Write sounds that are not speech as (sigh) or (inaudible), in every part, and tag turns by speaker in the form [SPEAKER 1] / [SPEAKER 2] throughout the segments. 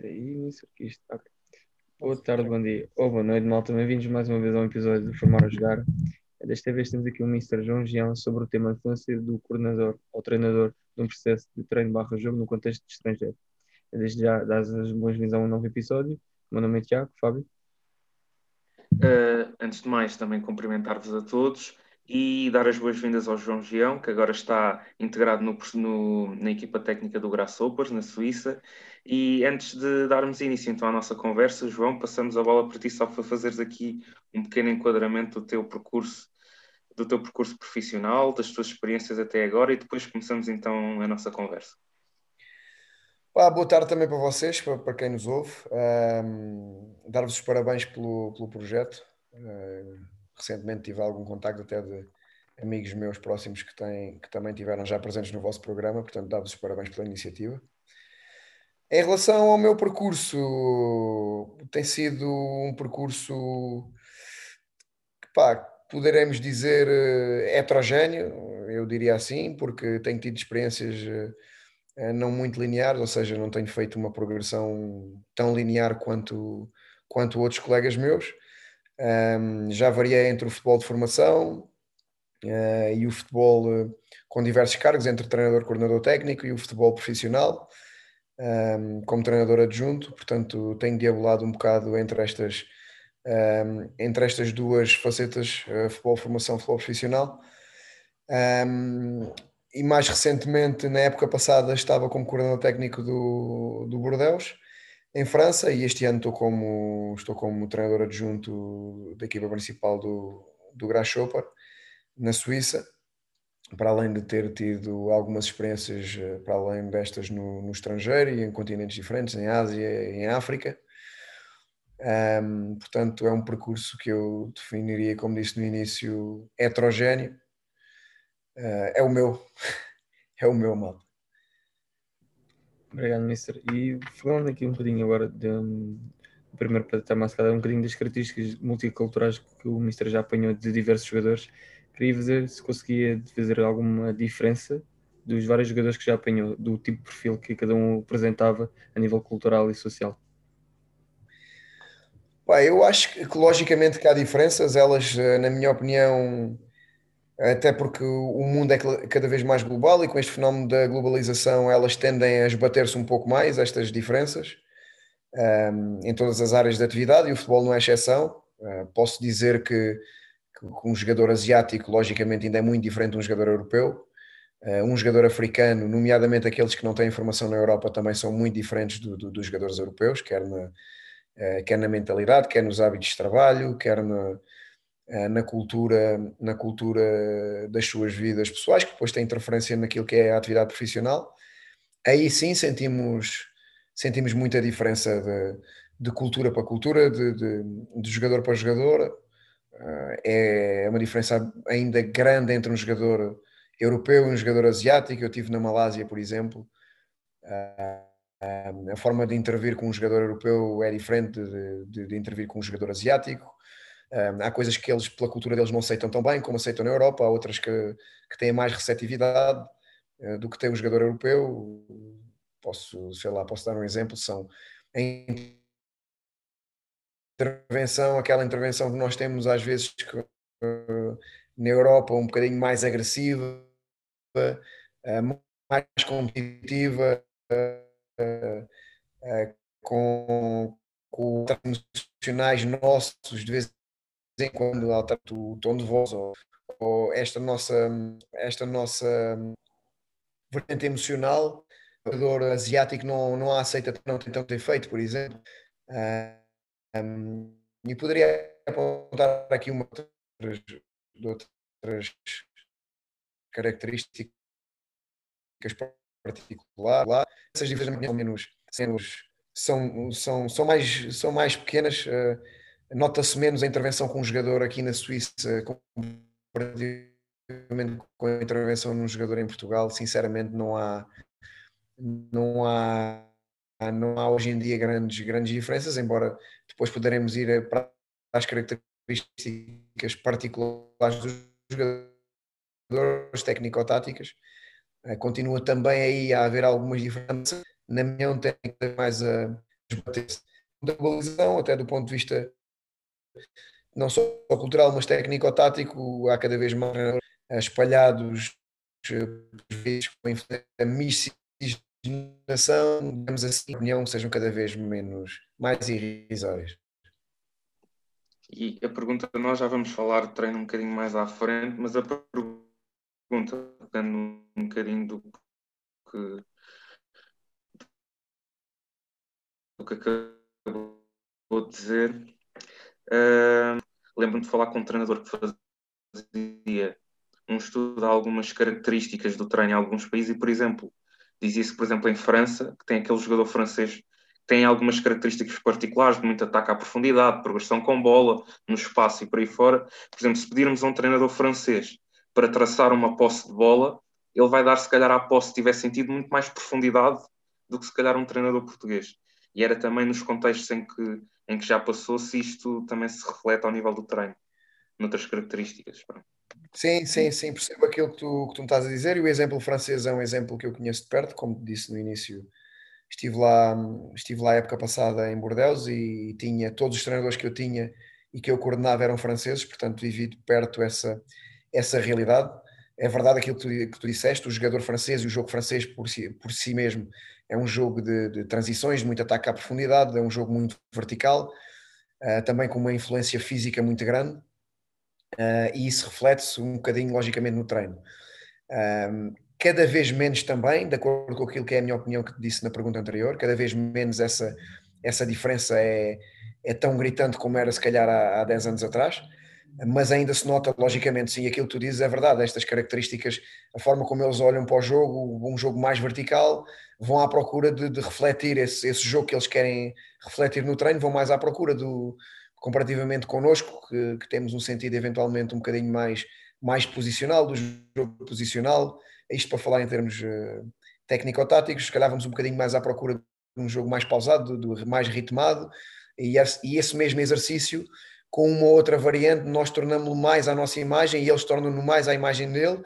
[SPEAKER 1] Que isto. ok. Boa tarde, bom dia. Ou boa noite, malta. Bem-vindos mais uma vez a um episódio do Formar a Jogar. Desta vez temos aqui o Mr. João Gião sobre o tema influência do coordenador ou treinador num processo de treino barra jogo no contexto de estrangeiro. Desde já, dás as boas-vindas a um novo episódio. O meu nome é Tiago, Fábio.
[SPEAKER 2] Uh, antes de mais, também cumprimentar-vos a todos e dar as boas-vindas ao João Gião, que agora está integrado no, no, na equipa técnica do Grasshoppers, na Suíça. E antes de darmos início então à nossa conversa, João, passamos a bola para ti só para fazeres aqui um pequeno enquadramento do teu percurso, do teu percurso profissional, das tuas experiências até agora e depois começamos então a nossa conversa.
[SPEAKER 3] Pá, boa tarde também para vocês, para, para quem nos ouve. Um, Dar-vos os parabéns pelo, pelo projeto. Uh, recentemente tive algum contacto até de amigos meus próximos que, têm, que também tiveram já presentes no vosso programa, portanto, dá-vos os parabéns pela iniciativa. Em relação ao meu percurso, tem sido um percurso que, pá, poderemos dizer eh, heterogéneo, eu diria assim, porque tenho tido experiências eh, não muito lineares, ou seja, não tenho feito uma progressão tão linear quanto, quanto outros colegas meus. Um, já variei entre o futebol de formação uh, e o futebol uh, com diversos cargos, entre treinador, coordenador técnico e o futebol profissional, um, como treinador adjunto. Portanto, tenho diabolado um bocado entre estas, um, entre estas duas facetas, uh, futebol de formação futebol profissional. e mais recentemente, na época passada, estava como coordenador técnico do, do Bordeaux em França e este ano estou como, estou como treinador adjunto da equipa principal do, do Grasshopper, na Suíça, para além de ter tido algumas experiências eh, para além destas no, no estrangeiro e em continentes diferentes, em Ásia em África. Um, portanto, é um percurso que eu definiria, como disse no início, heterogéneo. Uh, é o meu, (laughs) é o meu mal.
[SPEAKER 1] Obrigado, Mister. E falando aqui um bocadinho agora de, primeiro para estar mais um bocadinho das características multiculturais que o Mister já apanhou de diversos jogadores, queria fazer se conseguia fazer alguma diferença dos vários jogadores que já apanhou, do tipo de perfil que cada um apresentava a nível cultural e social.
[SPEAKER 3] Pá, eu acho que logicamente que há diferenças, elas, eh, na minha opinião, até porque o mundo é cada vez mais global e com este fenómeno da globalização elas tendem a esbater-se um pouco mais, estas diferenças, um, em todas as áreas de atividade e o futebol não é exceção. Uh, posso dizer que, que, um jogador asiático, logicamente, ainda é muito diferente de um jogador europeu. Uh, um jogador africano, nomeadamente aqueles que não têm formação na Europa, também são muito diferentes do, do, dos jogadores europeus, quer na, uh, quer na mentalidade, quer nos hábitos de trabalho, quer na eh, na cultura, na cultura das suas vidas pessoais, que depois tem interferência naquilo que é a atividade profissional. Aí sim sentimos, sentimos muita diferença de, de cultura para cultura, de, de, de, jogador para jogador. Eh, é uma diferença ainda grande entre um jogador europeu e um jogador asiático. Eu tive na Malásia, por exemplo. Eh, a forma de intervir com um jogador europeu é diferente de, de intervir com um jogador asiático há coisas que eles, pela cultura deles, não aceitam tão bem como aceitam na Europa, há outras que, que têm mais receptividade uh, do que tem o jogador europeu. Posso, sei lá, posso dar um exemplo, são em intervenção, aquela intervenção que nós temos às vezes que, uh, na Europa, um bocadinho mais agressiva, uh, mais competitiva, com, com emocionais nossos de vez em quando altera o tom de voz ou, ou esta nossa, esta nossa vertente emocional, o jogador asiático não, não a aceita, não tem tanto efeito, por exemplo. Um, e poderia apontar aqui uma de outras características particulares. Essas diferenças são menos, são, são, são, mais, são mais pequenas. Uh, Nota-se menos a intervenção com um jogador aqui na Suíça comparativamente com a intervenção num jogador em Portugal. Sinceramente, não há, não há, não há hoje em dia grandes, grandes diferenças, embora depois poderemos ir para as características particulares dos jogadores técnico-táticas. Eh, continua também aí a haver algumas diferenças. Na minha opinião, tem mais a da globalização, até do ponto de vista não só cultural, mas técnico-tático, há cada vez mais espalhados com a miscigenação, digamos assim, a opinião sejam cada vez menos, mais irrisórias.
[SPEAKER 2] E a pergunta, nós já vamos falar de treino um bocadinho mais à frente, mas a pergunta, dando um bocadinho do que, do que acabou de dizer, lembro-me de falar com um treinador que fazia um estudo de algumas características do treino em alguns países e, por exemplo, dizia-se, por exemplo, em França, que tem aquele jogador francês tem algumas características particulares de muito ataque à profundidade, progressão com bola, no espaço e por aí fora. Por exemplo, se pedirmos a um treinador francês para traçar uma posse de bola, ele vai dar, se calhar, à posse, se tiver sentido, muito mais profundidade do que, se calhar, um treinador português. E era também nos contextos em que, em que já passou, se isto também se reflete ao nível do treino, noutras características.
[SPEAKER 3] Sim, sim, sim, percebo aquilo que tu, que tu me estás a dizer e o exemplo francês é um exemplo que eu conheço de perto, como disse no início Estive lá, estive lá a época passada em Bordeaux e, tinha todos os treinadores que eu tinha e que eu coordenava eram franceses, portanto vivi de perto essa, essa realidade. É verdade aquilo que tu, que tu disseste, o jogador francês e o jogo francês por si, por si mesmo é um jogo de, de transições, de muito ataque à profundidade, é um jogo muito vertical, uh, também com uma influência física muito grande, uh, e isso reflete-se um bocadinho, logicamente, no treino. Um, cada vez menos também, de acordo com aquilo que é a minha opinião que te disse na pergunta anterior, cada vez menos essa, essa diferença é, é tão gritante como era se calhar há, há 10 anos atrás, mas ainda se nota, logicamente, sim, aquilo que tu dizes é verdade, estas características, a forma como eles olham para o jogo, um jogo mais vertical, vão à procura de, de refletir esse, esse jogo que eles querem refletir no treino, vão mais à procura do, comparativamente connosco, que, que temos um sentido eventualmente um bocadinho mais, mais posicional, do jogo posicional, isto para falar em termos uh, técnico-táticos, se calhar vamos um bocadinho mais à procura de um jogo mais pausado, do, mais ritmado, e e esse mesmo exercício, com uma outra variante, nós tornamos-lo mais à nossa imagem e eles tornam-no mais à imagem dele,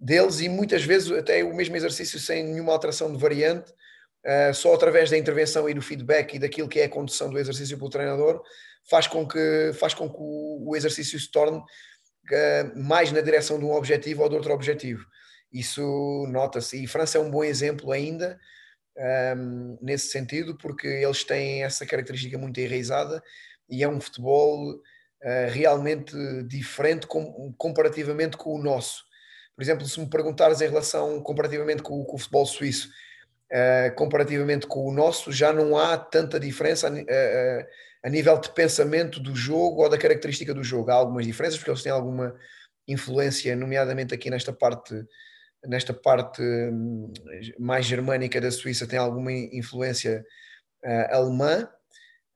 [SPEAKER 3] deles, e muitas vezes até o mesmo exercício sem nenhuma alteração de variante, uh, só através da intervenção e do feedback e daquilo que é a condução do exercício pelo treinador, faz com que, faz com que o, exercício se torne uh, mais na direção de um objetivo ou de outro objetivo. Isso nota-se. E França é um bom exemplo ainda um, nesse sentido, porque eles têm essa característica muito enraizada e é um futebol uh, realmente diferente com, comparativamente com o nosso. Por exemplo, se me perguntares em relação comparativamente com, com o futebol suíço, uh, comparativamente com o nosso, já não há tanta diferença a, a, a, nível de pensamento do jogo ou da característica do jogo. Há algumas diferenças, porque eles têm alguma influência, nomeadamente aqui nesta parte nesta parte hum, mais germânica da Suíça tem alguma influência uh, alemã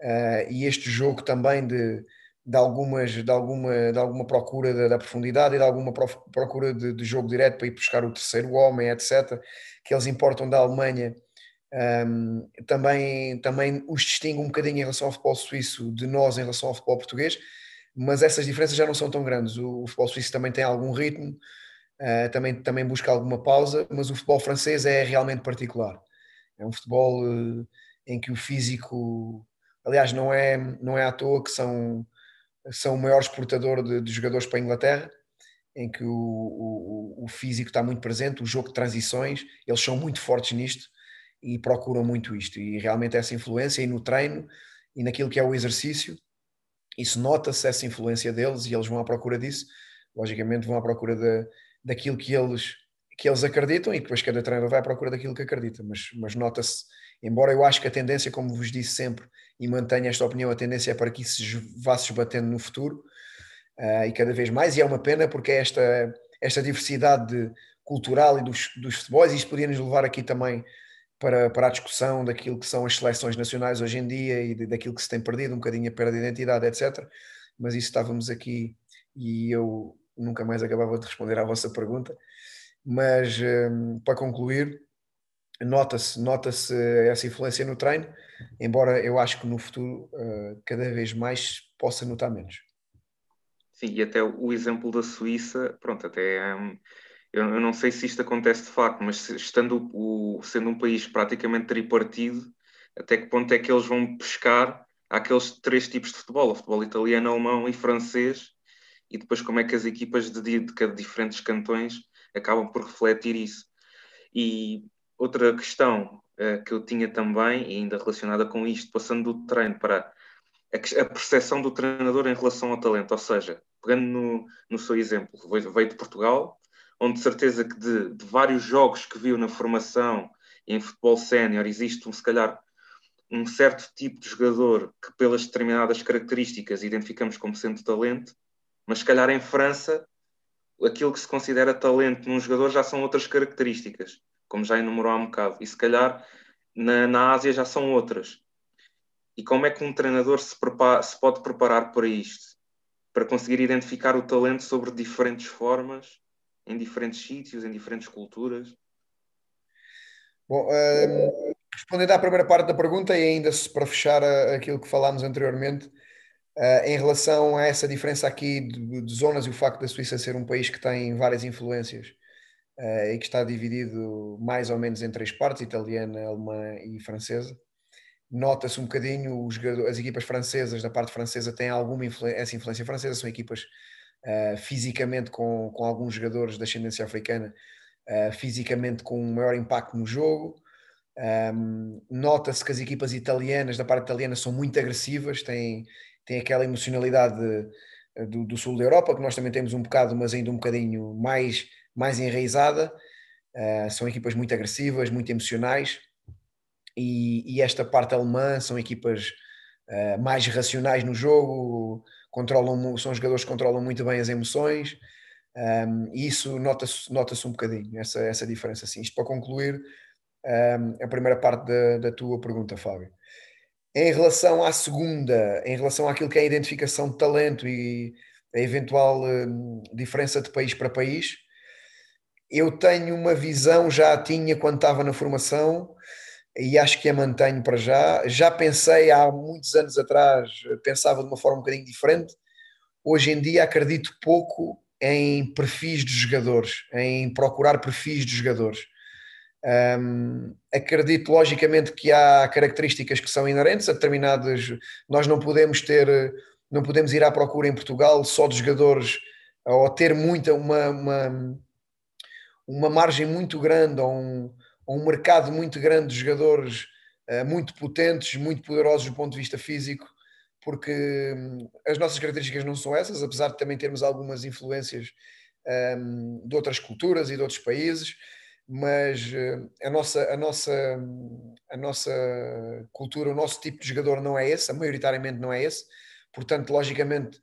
[SPEAKER 3] uh, e este jogo também de, de, algumas, de, alguma, de alguma procura da, da profundidade e de alguma procura de, de, jogo direto para ir buscar o terceiro homem, etc., que eles importam da Alemanha, um, também, também os distingue um bocadinho em relação ao futebol suíço de nós em relação ao futebol português, mas essas diferenças já não são tão grandes. O, o futebol suíço também tem algum ritmo, uh, também, também busca alguma pausa, mas o futebol francês é realmente particular. É um futebol uh, em que o físico, aliás, não é, não é à toa que são, são o maior exportador de, de jogadores para a Inglaterra, em que o, o, o, físico está muito presente, o jogo de transições, eles são muito fortes nisto e procuram muito isto. E realmente essa influência e no treino e naquilo que é o exercício, isso nota-se essa influência deles e eles vão à procura disso. Logicamente vão à procura de, daquilo que eles, que eles acreditam e depois cada treinador vai à procura daquilo que acredita, mas, mas nota-se, embora eu acho que a tendência, como vos disse sempre, e mantenho esta opinião, a tendência é para que isso vá se esbatendo no futuro uh, e cada vez mais, e é uma pena porque é esta, esta diversidade cultural e dos, dos futebols, e isto podia nos levar aqui também para, para a discussão daquilo que são as seleções nacionais hoje em dia e de, daquilo que se tem perdido, um bocadinho a perda de identidade, etc. Mas isso estávamos aqui e eu nunca mais acabava de responder à vossa pergunta. Mas um, para concluir, nota-se nota essa influência no treino, embora eu acho que no futuro uh, cada vez mais possa notar menos.
[SPEAKER 2] Sim, e até o exemplo da Suíça, pronto, até um, eu, eu, não sei se isto acontece de facto, mas estando o, sendo um país praticamente tripartido, até que ponto é que eles vão pescar aqueles três tipos de futebol, o futebol italiano, alemão e francês, e depois como é que as equipas de, de, de diferentes cantões acabam por refletir isso. E outra questão uh, que eu tinha também, e ainda relacionada com isto, passando do treino para a, a percepção do treinador em relação ao talento, ou seja, pegando no, no seu exemplo, veio de Portugal, onde de certeza que de, de vários jogos que viu na formação em futebol sénior existe um, se calhar um certo tipo de jogador que pelas determinadas características identificamos como sendo talento, mas se calhar em França aquilo que se considera talento num jogador já são outras características, como já enumerou há um bocado, e se calhar na, na Ásia já são outras. E como é que um treinador se, prepara, se pode preparar para isto? Para conseguir identificar o talento sobre diferentes formas, em diferentes sítios, em diferentes culturas?
[SPEAKER 3] Bom, um, respondendo à primeira parte da pergunta e ainda para fechar aquilo que falámos anteriormente, uh, em relação a essa diferença aqui de, de, zonas e o facto da Suíça ser um país que tem várias influências e que está dividido mais ou menos em três partes, italiana, alemã e francesa, nota-se um bocadinho os, as equipas francesas, da parte francesa, têm alguma essa influência francesa, são equipas uh, fisicamente com, com alguns jogadores de ascendência africana, uh, fisicamente com um maior impacto no jogo. Um, Nota-se que as equipas italianas, da parte italiana, são muito agressivas, têm, têm aquela emocionalidade do, do, sul da Europa, que nós também temos um bocado, mas ainda um bocadinho mais, mais enraizada. Uh, são equipas muito agressivas, muito emocionais. E, e esta parte alemã são equipas uh, mais racionais no jogo, controlam, são jogadores que controlam muito bem as emoções. Um, e isso nota-se nota um bocadinho, essa, essa diferença. Assim, isto para concluir um, a primeira parte da, da tua pergunta, Fábio. Em relação à segunda, em relação àquilo que é a identificação de talento e a eventual um, diferença de país para país, eu tenho uma visão, já tinha quando estava na formação, e acho que a mantenho para já. Já pensei há muitos anos atrás, pensava de uma forma um bocadinho diferente. Hoje em dia acredito pouco em perfis de jogadores, em procurar perfis de jogadores. Um, acredito logicamente que há características que são inerentes a determinadas. Nós não podemos ter, não podemos ir à procura em Portugal só de jogadores ou ter muita uma, uma, uma margem muito grande ou um, um mercado muito grande de jogadores uh, muito potentes, muito poderosos do ponto de vista físico, porque um, as nossas características não são essas, apesar de também termos algumas influências um, de outras culturas e de outros países, mas uh, a, nossa, a, nossa, a nossa cultura, o nosso tipo de jogador não é esse, maioritariamente não é esse, portanto, logicamente.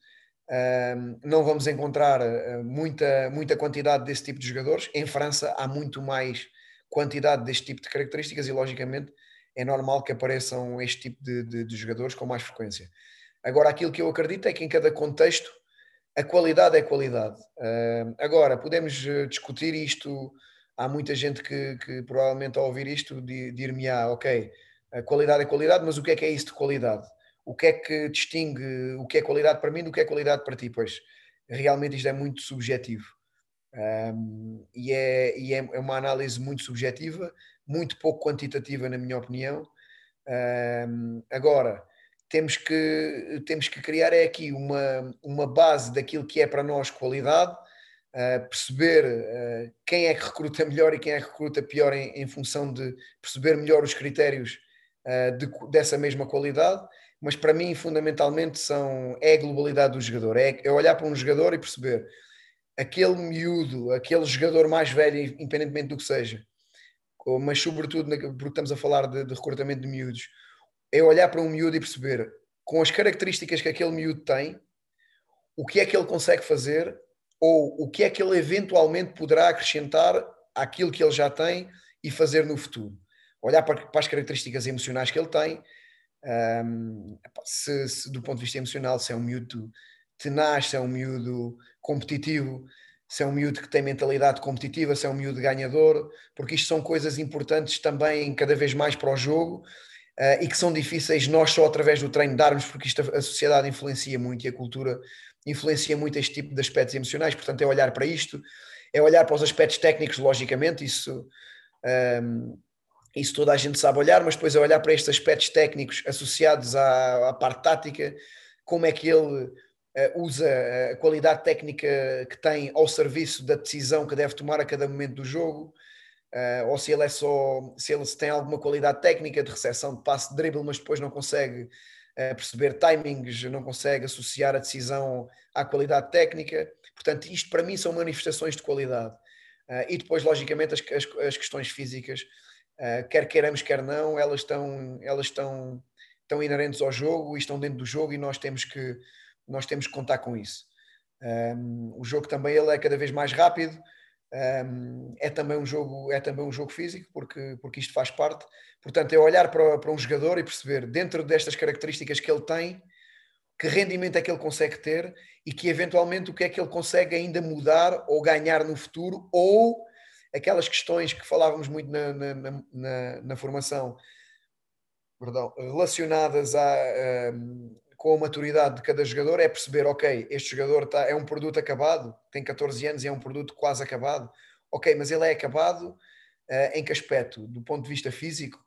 [SPEAKER 3] Não vamos encontrar uh, muita, muita quantidade desse tipo de jogadores. Em França há muito mais quantidade deste tipo de características e, logicamente, é normal que apareçam este tipo de, de, de jogadores com mais frequência. Agora, aquilo que eu acredito é que em cada contexto a qualidade é qualidade. Agora, podemos eh, discutir isto. Há muita gente que, que provavelmente ao ouvir isto dir-me-á, ok, a qualidade é qualidade, mas o que é que é isso de qualidade? O que é que distingue o que é qualidade para mim do que é qualidade para ti? Pois realmente isto é muito subjetivo. Um, e, é, e é, é uma análise muito subjetiva, muito pouco quantitativa, na minha opinião. Um, agora, temos que, temos que criar é aqui uma, uma base daquilo que é para nós qualidade, uh, perceber uh, quem é que recruta melhor e quem é que recruta pior em, em função de perceber melhor os critérios uh, de, dessa mesma qualidade. Mas para mim, fundamentalmente, são, é a globalidade do jogador. É, é olhar para um jogador e perceber aquele miúdo, aquele jogador mais velho, independentemente do que seja, mas sobretudo porque estamos a falar de, de recrutamento de miúdos, é olhar para um miúdo e perceber com as características que aquele miúdo tem, o que é que ele consegue fazer ou o que é que ele eventualmente poderá acrescentar àquilo que ele já tem e fazer no futuro. Olhar para, para as características emocionais que ele tem, um, se, se, do ponto de vista emocional, se é um miúdo tenaz, se é um miúdo competitivo, se é um miúdo que tem mentalidade competitiva, se é um miúdo ganhador, porque isto são coisas importantes também cada vez mais para o jogo uh, e que são difíceis nós só através do treino darmos, porque isto a, a sociedade influencia muito e a cultura influencia muito este tipo de aspectos emocionais, portanto é olhar para isto, é olhar para os aspectos técnicos, logicamente, isso, um, isso toda a gente sabe olhar, mas depois é olhar para estes aspectos técnicos associados à, à parte tática, como é que ele uh, usa a qualidade técnica que tem ao serviço da decisão que deve tomar a cada momento do jogo, uh, ou se ele é só, se ele tem alguma qualidade técnica de recepção de passe de drible, mas depois não consegue uh, perceber timings, não consegue associar a decisão à qualidade técnica. Portanto, isto para mim são manifestações de qualidade. e depois, logicamente, as, as, as questões físicas Uh, quer queiramos, quer não, elas estão, elas estão, estão inerentes ao jogo e estão dentro do jogo e nós temos que, nós temos que contar com isso. Um, o jogo também ele é cada vez mais rápido, um, é, também um jogo, é também um jogo físico, porque, porque isto faz parte. Portanto, é olhar para, para um jogador e perceber, dentro destas características que ele tem, que rendimento é que ele consegue ter e que eventualmente o que é que ele consegue ainda mudar ou ganhar no futuro ou aquelas questões que falávamos muito na, na, na, na formação, perdão, relacionadas a, com a maturidade de cada jogador, é perceber, ok, este jogador tá, é um produto acabado, tem 14 anos e é um produto quase acabado, ok, mas ele é acabado uh, em que aspecto? Do ponto de vista físico?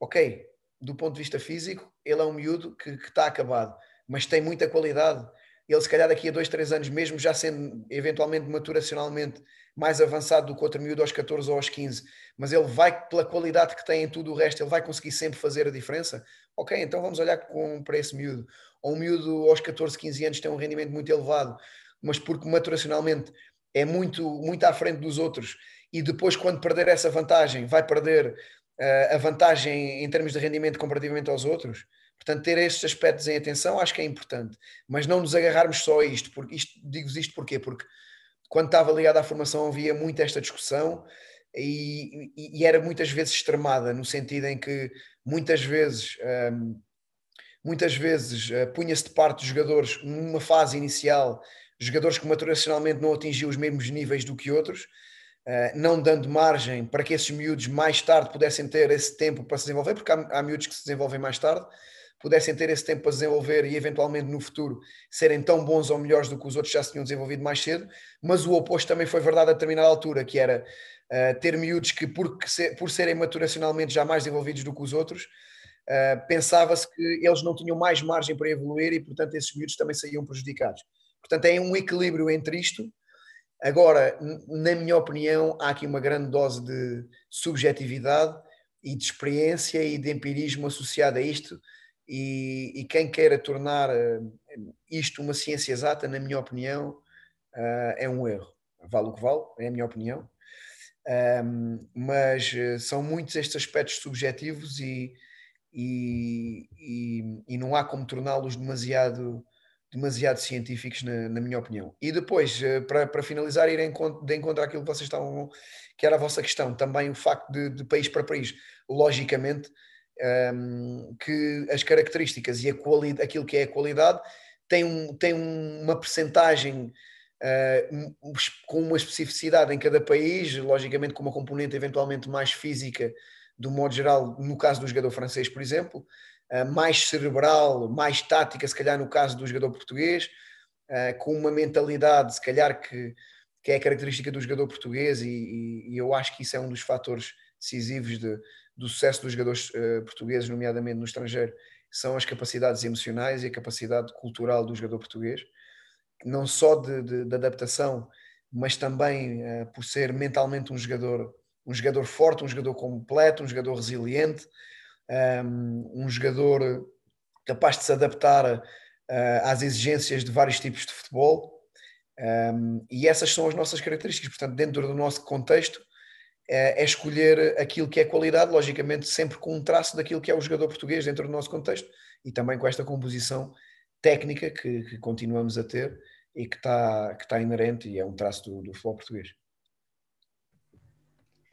[SPEAKER 3] Ok, do ponto de vista físico, ele é um miúdo que está acabado, mas tem muita qualidade. Ele, se calhar, daqui a dois, três anos, mesmo já sendo eventualmente maturacionalmente mais avançado do que outro miúdo aos 14 ou aos 15, mas ele vai, pela qualidade que tem em tudo o resto, ele vai conseguir sempre fazer a diferença. Ok, então vamos olhar com, para esse miúdo. Ou um miúdo aos 14, 15 anos tem um rendimento muito elevado, mas porque maturacionalmente é muito, muito à frente dos outros e depois, quando perder essa vantagem, vai perder uh, a vantagem em termos de rendimento comparativamente aos outros. Portanto, ter estes aspectos em atenção acho que é importante, mas não nos agarrarmos só a isto. Porque isto digo isto porquê? Porque quando estava ligado à formação havia muito esta discussão e, e, e, era muitas vezes extremada, no sentido em que muitas vezes, um, muitas vezes uh, punha-se de parte dos jogadores numa fase inicial, jogadores que maturacionalmente não atingiam os mesmos níveis do que outros, uh, não dando margem para que esses miúdos mais tarde pudessem ter esse tempo para se desenvolver, porque há, há miúdos que se desenvolvem mais tarde, pudessem ter esse tempo para desenvolver e eventualmente no futuro serem tão bons ou melhores do que os outros já se tinham desenvolvido mais cedo, mas o oposto também foi verdade a determinada altura, que era uh, ter miúdos que por, por serem maturacionalmente já mais desenvolvidos do que os outros, uh, pensava-se que eles não tinham mais margem para evoluir e portanto esses miúdos também saíam prejudicados. Portanto é um equilíbrio entre isto. Agora, na minha opinião, há aqui uma grande dose de subjetividade e de experiência e de empirismo associado a isto, e, e quem queira tornar eh, isto uma ciência exata, na minha opinião, eh, é um erro. Vale o que vale, é a minha opinião. Mas eh, são muitos estes aspectos subjetivos e, e, e, e não há como torná-los demasiado, demasiado científicos, na, na, minha opinião. E depois, para, para finalizar, ir de encontro àquilo que vocês estavam, que era a vossa questão, também o facto de, de país para país, logicamente, um, que as características e a aquilo que é a qualidade tem, um, tem uma percentagem uh, com uma especificidade em cada país, logicamente com uma componente eventualmente mais física, do modo geral, no caso do jogador francês, por exemplo, uh, mais cerebral, mais tática, se calhar no caso do jogador português, uh, com uma mentalidade, se calhar que, que é característica do jogador português, e, e, e eu acho que isso é um dos fatores decisivos de, do sucesso dos jogadores uh, portugueses, nomeadamente no estrangeiro, são as capacidades emocionais e a capacidade cultural do jogador português, não só de, de, de adaptação, mas também uh, por ser mentalmente um jogador, um jogador forte, um jogador completo, um jogador resiliente, um, ehm, um jogador capaz de se adaptar uh, às exigências de vários tipos de futebol. Um, ehm, e essas são as nossas características. Portanto, dentro do nosso contexto, é, é escolher aquilo que é qualidade, logicamente sempre com um traço daquilo que é o jogador português dentro do nosso contexto e também com esta composição técnica que, que continuamos a ter e que está, que está inerente e é um traço do, do futebol português.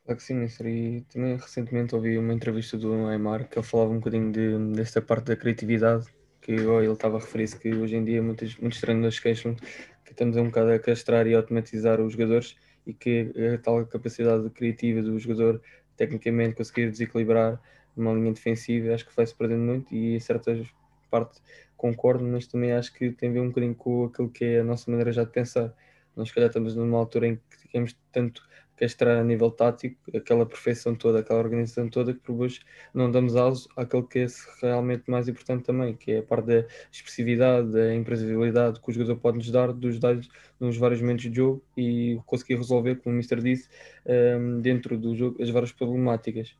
[SPEAKER 1] Claro que sim. E também recentemente ouvi uma entrevista do Neymar que ele falava um bocadinho de, desta parte da criatividade, que ele estava a referir-se que hoje em dia muitos, muitos treinadores queixam que estamos um bocado a castrar e automatizar os jogadores e que a tal capacidade criativa do jogador tecnicamente conseguir desequilibrar uma linha defensiva acho que vai-se perdendo muito e em certas partes concordo, mas também acho que tem a ver um bocadinho com aquilo que é a nossa maneira já de pensar. Nós, se calhar, estamos numa altura em que temos tanto castrar a nível tático aquela perfeição toda, aquela organização toda que por hoje não damos aso àquele que é realmente mais importante também, que é a parte da expressividade, da imprevisibilidade que o jogador pode nos dar dos dados nos vários momentos de jogo e conseguir resolver, como o Mister disse, um, dentro do jogo as várias problemáticas.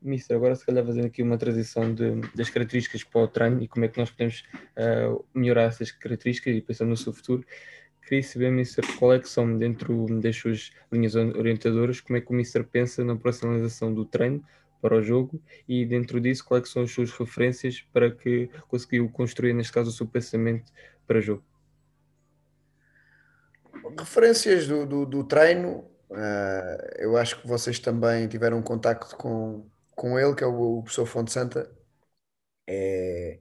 [SPEAKER 1] Mister, agora se calhar fazendo aqui uma transição de, das características para o treino e como é que nós podemos uh, melhorar essas características e pensando no seu futuro, queria saber, Mister, qual é que são dentro das suas linhas orientadoras, como é que o Mister pensa na personalização do treino para o jogo e dentro disso quais é são as suas referências para que conseguiu construir, neste caso, o seu pensamento para o jogo.
[SPEAKER 3] Referências do, do, do treino, uh, eu acho que vocês também tiveram contacto com, com ele, que é o, o professor Fonte Santa, é,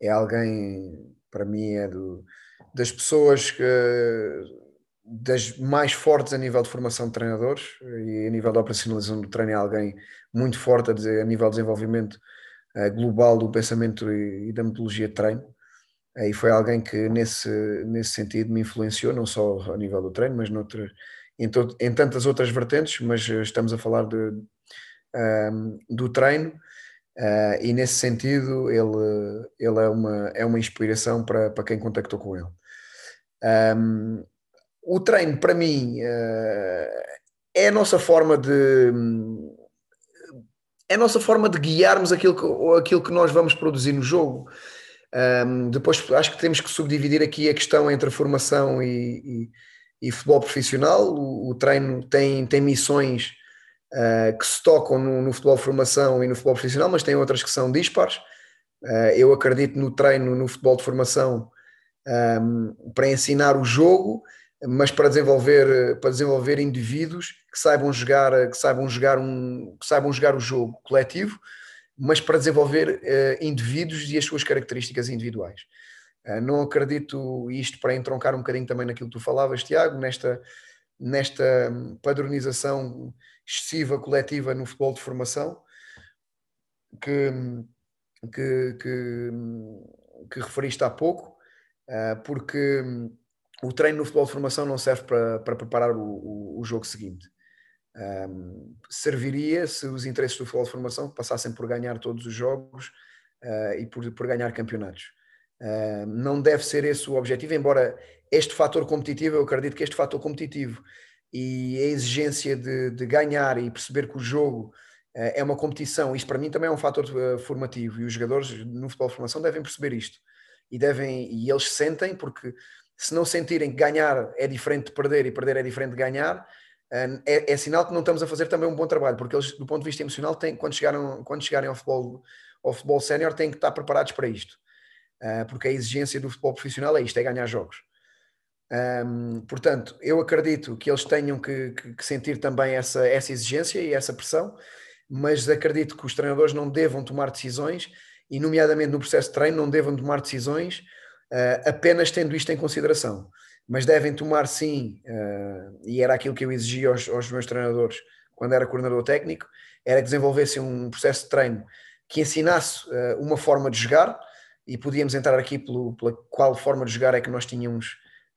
[SPEAKER 3] é alguém, para mim, é do, das pessoas que, das mais fortes a nível de formação de treinadores e a nível da operacionalização do treino é alguém muito forte a, dizer, a nível de desenvolvimento uh, global do pensamento e, e, da metodologia de treino. Uh, e foi alguém que nesse, nesse sentido me influenciou, não só a nível do treino, mas noutra, em, em tantas outras vertentes, mas estamos a falar de, um, do treino uh, e nesse sentido ele, ele é, uma, é uma inspiração para, para quem contactou com ele. Um, o treino para mim uh, é a nossa forma de é a nossa forma de guiarmos aquilo que, aquilo que nós vamos produzir no jogo. Um, depois acho que temos que subdividir aqui a questão entre formação e, e, e futebol profissional. O, o, treino tem, tem missões uh, que se tocam no, no, futebol de formação e no futebol profissional, mas tem outras que são dispares. Uh, eu acredito no treino no futebol de formação um, para ensinar o jogo, mas para desenvolver, para desenvolver indivíduos que saibam jogar, que saibam jogar, um, que saibam jogar o jogo coletivo, mas para desenvolver uh, indivíduos e as suas características individuais. Uh, não acredito isto para entroncar um bocadinho também naquilo que tu falavas, Tiago, nesta, nesta padronização excessiva coletiva no futebol de formação que, que, que, que referiste há pouco, ah, porque o treino no futebol de formação não serve para, para preparar o, o, jogo seguinte. Um, serviria se os interesses do futebol de formação passassem por ganhar todos os jogos uh, e por, por ganhar campeonatos. Não deve ser esse o objetivo, embora este fator competitivo, eu acredito que este fator competitivo e a exigência de, de ganhar e perceber que o jogo uh, é uma competição, isto para mim também é um fator uh, formativo e os jogadores no futebol de formação devem perceber isto. E devem e eles sentem porque se não sentirem que ganhar é diferente de perder e perder é diferente de ganhar uh, é, é, sinal que não estamos a fazer também um bom trabalho porque eles do ponto de vista emocional têm, quando, chegaram, quando chegarem ao futebol ao futebol sénior têm que estar preparados para isto. Porque a exigência do futebol profissional é isto, é ganhar jogos um, portanto, eu acredito que eles tenham que, que, que, sentir também essa, essa exigência e essa pressão, mas acredito que os treinadores não devam tomar decisões, e, nomeadamente no processo de treino, não devam tomar decisões uh, apenas tendo isto em consideração, mas devem tomar sim, uh, e era aquilo que eu exigia aos, aos meus treinadores quando era coordenador técnico, era que desenvolvessem um processo de treino que ensinasse uh, uma forma de jogar, e podíamos entrar aqui pelo, pela qual forma de jogar é que nós tínhamos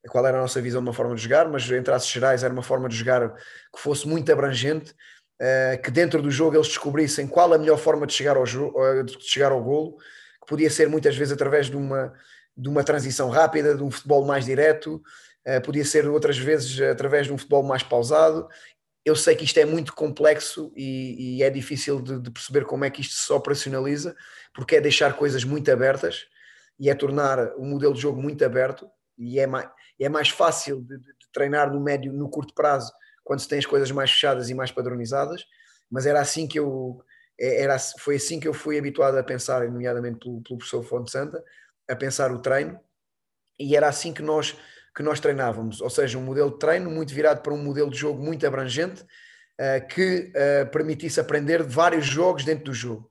[SPEAKER 3] qual era a nossa visão de uma forma de jogar, mas em traços gerais era uma forma de jogar que fosse muito abrangente, uh, que dentro do jogo eles descobrissem qual a melhor forma de chegar ao, uh, de chegar ao golo, que podia ser muitas vezes através de uma, de uma transição rápida, de um futebol mais direto, uh, podia ser outras vezes através de um futebol mais pausado. Eu sei que isto é muito complexo e, e é difícil de, de perceber como é que isto se operacionaliza, porque é deixar coisas muito abertas e é tornar o modelo de jogo muito aberto e é mais, é mais fácil de, de, treinar no médio, no curto prazo, quando se tem as coisas mais fechadas e mais padronizadas, mas era assim que eu é, era, foi assim que eu fui habituado a pensar, nomeadamente pelo, pelo professor Fonte Santa, a pensar o treino, e era assim que nós, que nós treinávamos, ou seja, um modelo de treino muito virado para um modelo de jogo muito abrangente, uh, que uh, permitisse aprender vários jogos dentro do jogo.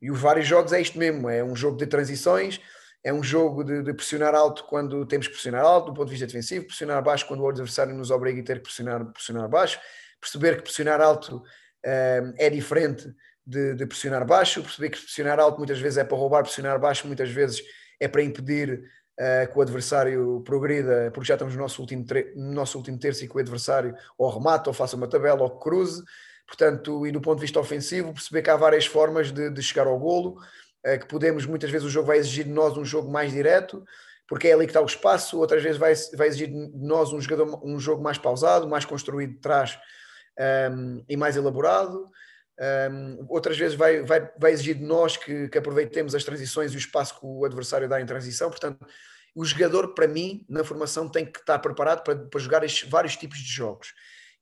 [SPEAKER 3] E os vários jogos é isto mesmo, é um jogo de transições, é um jogo de, de, pressionar alto quando temos que pressionar alto, do ponto de vista defensivo, pressionar baixo quando o adversário nos obriga a ter que pressionar, pressionar baixo, perceber que pressionar alto uh, é diferente de, de, pressionar baixo, perceber que pressionar alto muitas vezes é para roubar, pressionar baixo muitas vezes é para impedir uh, que o adversário progrida, porque já estamos no nosso último, no nosso último terço e que o adversário ou remata, ou faça uma tabela, ou cruze. Portanto, e do ponto de vista ofensivo, perceber que há várias formas de, de chegar ao golo, que podemos, muitas vezes o jogo vai exigir de nós um jogo mais direto, porque é ali que está o espaço, outras vezes vai, vai exigir de nós um, jogador, um jogo mais pausado, mais construído de trás um, e mais elaborado. Um, outras vezes vai, vai, vai exigir de nós que, que, aproveitemos as transições e o espaço que o adversário dá em transição. Portanto, o jogador, para mim, na formação, tem que estar preparado para, para jogar estes vários tipos de jogos.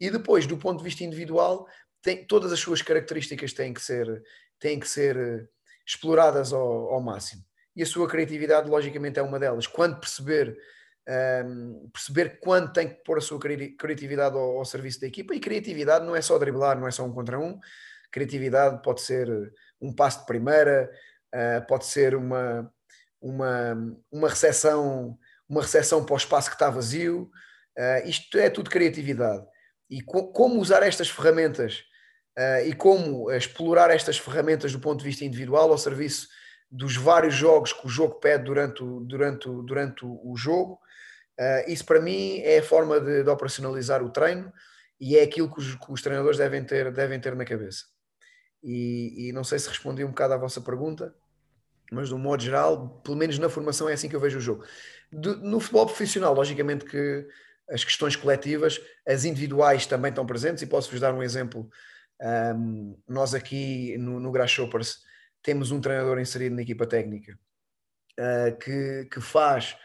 [SPEAKER 3] E depois, do ponto de vista individual, tem, todas as suas características têm que ser, têm que ser eh, exploradas ao, ao máximo. E a sua criatividade, logicamente, é uma delas. Quando perceber um, perceber quando tem que pôr a sua criatividade ao, ao, serviço da equipa. E criatividade não é só driblar, não é só um contra um. Criatividade pode ser um passo de primeira, uh, pode ser uma, uma, uma recepção uma recepção para o espaço que está vazio. Uh, isto é tudo criatividade. E co como usar estas ferramentas e como explorar estas ferramentas do ponto de vista individual ao serviço dos vários jogos que o jogo pede durante o, durante o, durante o jogo Uh, isso para mim é a forma de, de, operacionalizar o treino e é aquilo que os, que os, treinadores devem ter, devem ter na cabeça. E, e, não sei se respondi um bocado à vossa pergunta, mas de um modo geral, pelo menos na formação, é assim que eu vejo o jogo. De, no futebol profissional, logicamente que as questões coletivas, as individuais também estão presentes, e posso-vos dar um exemplo. Um, nós aqui no, no Grasshoppers temos um treinador inserido na equipa técnica uh, que, que faz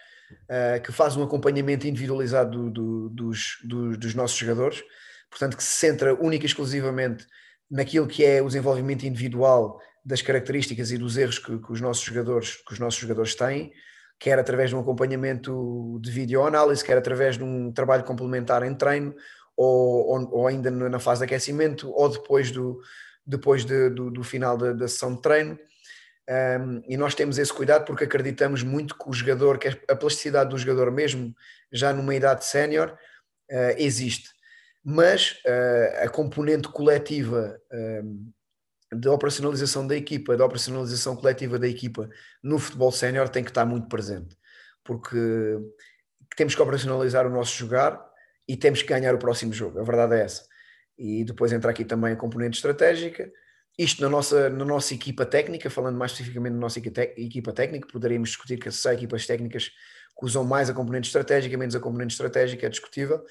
[SPEAKER 3] uh, que faz um acompanhamento individualizado do, do, dos, do, dos nossos jogadores, portanto, que se centra única e exclusivamente naquilo que é o desenvolvimento individual das características e dos erros que, que, os nossos jogadores que os nossos jogadores têm, quer através de um acompanhamento de videoanálise, quer através de um trabalho complementar em treino, ou, ou, ou ainda na fase de aquecimento, ou depois do, depois de, do, do, final da, da sessão de treino. Um, e nós temos esse cuidado porque acreditamos muito que o jogador, que a plasticidade do jogador, mesmo já numa idade sénior, uh, existe. Mas uh, a componente coletiva um, de operacionalização da equipa, da operacionalização coletiva da equipa no futebol sénior tem que estar muito presente, porque temos que operacionalizar o nosso jogar e temos que ganhar o próximo jogo. A verdade é essa. E depois entra aqui também a componente estratégica isto na nossa, na nossa equipa técnica, falando mais especificamente na nossa equipa técnica, poderíamos discutir que se há equipas técnicas que usam mais a componente estratégica, menos a componente estratégica, é discutível,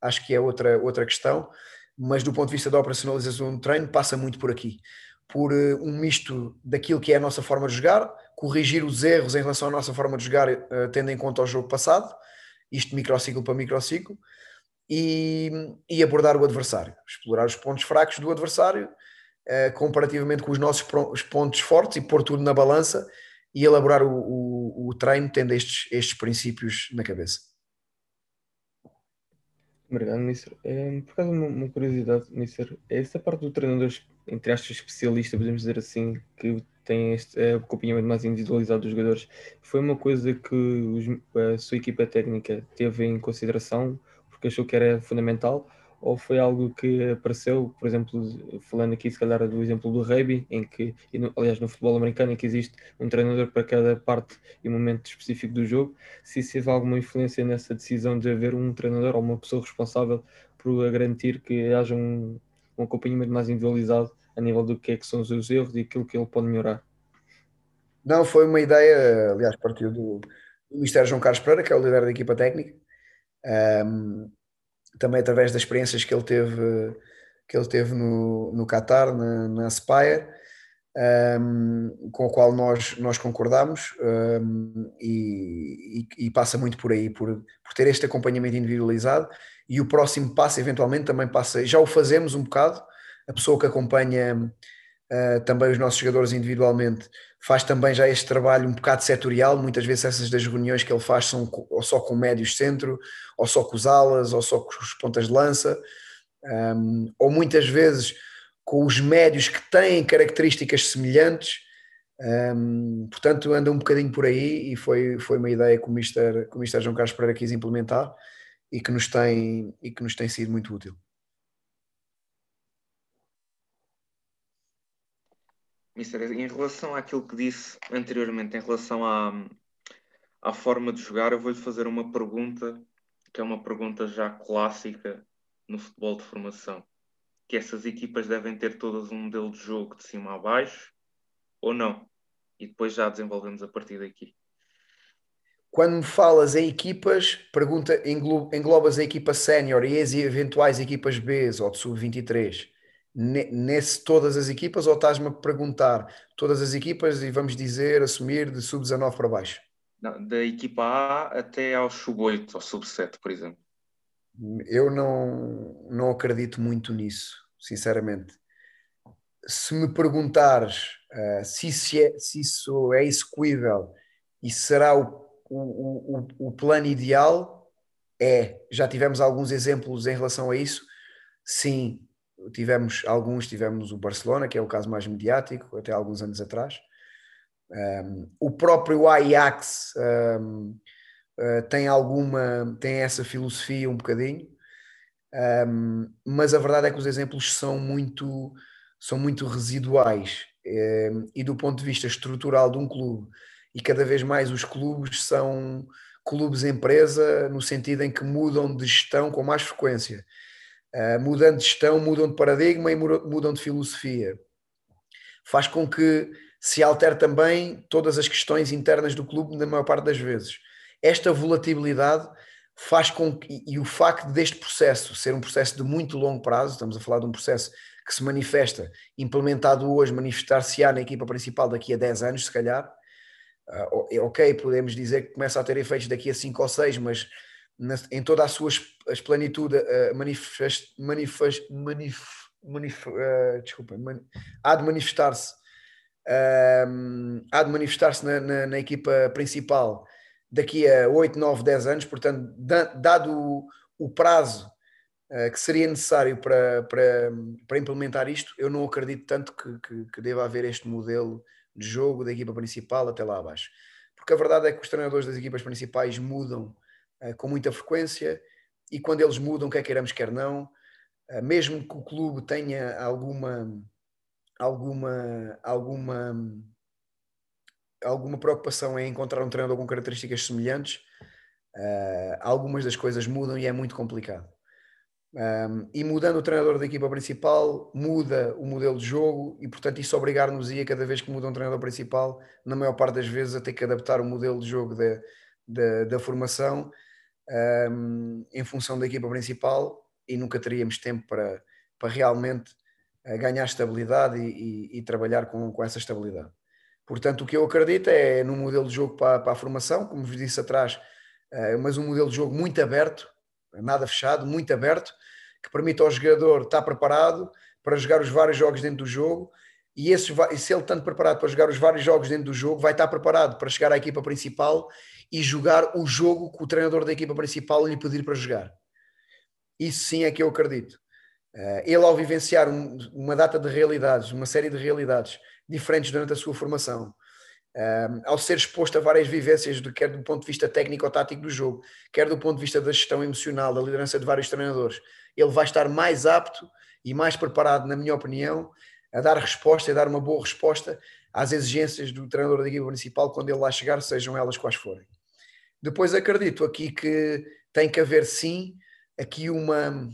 [SPEAKER 3] acho que é outra, outra questão, mas do ponto de vista da operacionalização do treino, passa muito por aqui, por uh, um misto daquilo que é a nossa forma de jogar, corrigir os erros em relação à nossa forma de jogar, uh, tendo em conta o jogo passado, isto microciclo para microciclo, e, e abordar o adversário, explorar os pontos fracos do adversário uh, comparativamente com os nossos os pontos fortes e pôr tudo na balança e elaborar o, o, o treino tendo estes, estes princípios na cabeça.
[SPEAKER 1] Obrigado, Mister. É, por causa uma, uma curiosidade, Mister, é essa parte do treinador, entre aspas, especialista, podemos dizer assim, que tem este é, acompanhamento mais individualizado dos jogadores, foi uma coisa que os, a sua equipa técnica teve em consideração, porque achou que era fundamental, ou foi algo que apareceu, por exemplo, falando aqui se calhar do exemplo do rugby, em que, aliás no futebol americano, em que existe um treinador para cada parte e momento específico do jogo, se isso teve alguma influência nessa decisão de haver um treinador ou uma pessoa responsável por garantir que haja um, um acompanhamento mais individualizado a nível do que é que são os seus erros e aquilo que ele pode melhorar?
[SPEAKER 3] Não, foi uma ideia, aliás, partiu do, do Ministério João Carlos Pereira, que é o líder da equipa técnica. Um, também através das experiências que ele teve, que ele teve no, no Qatar, na, na Aspire, um, com o qual nós, nós concordamos um, e, e, e, passa muito por aí, por, por ter este acompanhamento individualizado e o próximo passo eventualmente também passa, já o fazemos um bocado, a pessoa que acompanha uh, também os nossos jogadores individualmente faz também já este trabalho um bocado setorial, muitas vezes essas das reuniões que ele faz são ou só com médios centro, ou só com os alas, ou só com os pontas de lança, um, ou muitas vezes com os médios que têm características semelhantes, um, portanto anda um bocadinho por aí e foi, foi uma ideia que o Mister, que o Mister João Carlos Pereira quis implementar e que nos tem, e que nos tem sido muito útil.
[SPEAKER 2] Mister, em relação àquilo que disse anteriormente, em relação à, à forma de jogar, eu vou-lhe fazer uma pergunta que é uma pergunta já clássica no futebol de formação. Que essas equipas devem ter todas um modelo de jogo de cima a baixo ou não? E depois já desenvolvemos a partir daqui.
[SPEAKER 3] Quando me falas em equipas, pergunta, englobas a equipa sénior e as eventuais equipas B ou de sub-23 nesse todas as equipas ou estás-me a perguntar todas as equipas e vamos dizer, assumir de sub-19 para baixo?
[SPEAKER 2] Não, da equipa A até ao sub-8 ou sub-7, por exemplo.
[SPEAKER 3] Eu não, não acredito muito nisso, sinceramente. Se me perguntares uh, se, isso é, se isso é execuível e será o, o, o, o plano ideal, é. Já tivemos alguns exemplos em relação a isso. Sim, tivemos alguns, tivemos o Barcelona, que é o caso mais mediático, até alguns anos atrás. Um, o próprio Ajax um, uh, ah, tem alguma, tem essa filosofia um bocadinho, um, mas a verdade é que os exemplos são muito, são muito residuais. E do ponto de vista estrutural de um clube, e cada vez mais os clubes são clubes empresa no sentido em que mudam de gestão com mais frequência mudando de gestão, mudam de paradigma e mudam de filosofia. Faz com que se altere também todas as questões internas do clube, na maior parte das vezes. Esta volatilidade faz com que, e o facto deste processo ser um processo de muito longo prazo, estamos a falar de um processo que se manifesta, implementado hoje, manifestar-se-á na equipa principal daqui a 10 anos, se calhar. Uh, ok, podemos dizer que começa a ter efeitos daqui a 5 ou 6, mas na, em toda a sua esplanitude uh, manifest, manifest, manif, manif, uh, desculpa, man, há de manifestar-se uh, há de manifestar-se na, na, na, equipa principal daqui a 8, 9, 10 anos, portanto, da, dado o, o prazo uh, que seria necessário para, para, para implementar isto, eu não acredito tanto que, que, que deva haver este modelo de jogo da equipa principal até lá abaixo. Porque a verdade é que os treinadores das equipas principais mudam com muita frequência e quando eles mudam, quer queiramos, quer não, uh, mesmo que o clube tenha alguma alguma alguma alguma preocupação em encontrar um treinador com características semelhantes, uh, algumas das coisas mudam e é muito complicado. Um, e mudando o treinador da equipa principal, muda o modelo de jogo e, portanto, isso obrigar-nos a cada vez que muda um treinador principal, na maior parte das vezes, a ter que adaptar o modelo de jogo da, da, da formação um, em função da equipa principal e nunca teríamos tempo para, para realmente uh, ganhar estabilidade e, e, e, trabalhar com, com essa estabilidade. Portanto, o que eu acredito é num modelo de jogo para, para a formação, como vos disse atrás, uh, mas um modelo de jogo muito aberto, nada fechado, muito aberto, que permite ao jogador estar preparado para jogar os vários jogos dentro do jogo e esse, se ele tanto preparado para jogar os vários jogos dentro do jogo, vai estar preparado para chegar à equipa principal e jogar o jogo que o treinador da equipa principal lhe pedir para jogar. Isso sim é que eu acredito. Uh, ele, ao vivenciar um, uma data de realidades, uma série de realidades diferentes durante a sua formação, uh, ao ser exposto a várias vivências, quer do ponto de vista técnico ou tático do jogo, quer do ponto de vista da gestão emocional, da liderança de vários treinadores, ele vai estar mais apto e mais preparado, na minha opinião, a dar resposta e dar uma boa resposta às exigências do treinador da equipa principal quando ele lá chegar, sejam elas quais forem. Depois acredito aqui que tem que haver sim aqui uma,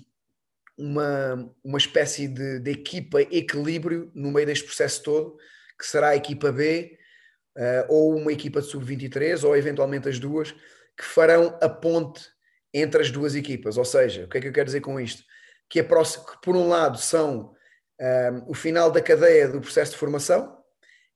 [SPEAKER 3] uma, uma espécie de, de equipa equilíbrio no meio deste processo todo, que será a equipa B uh, ou uma equipa de sub-23 ou eventualmente as duas, que farão a ponte entre as duas equipas. Ou seja, o que é que eu quero dizer com isto? Que, próxima, que por um lado são um, eh, o final da cadeia do processo de formação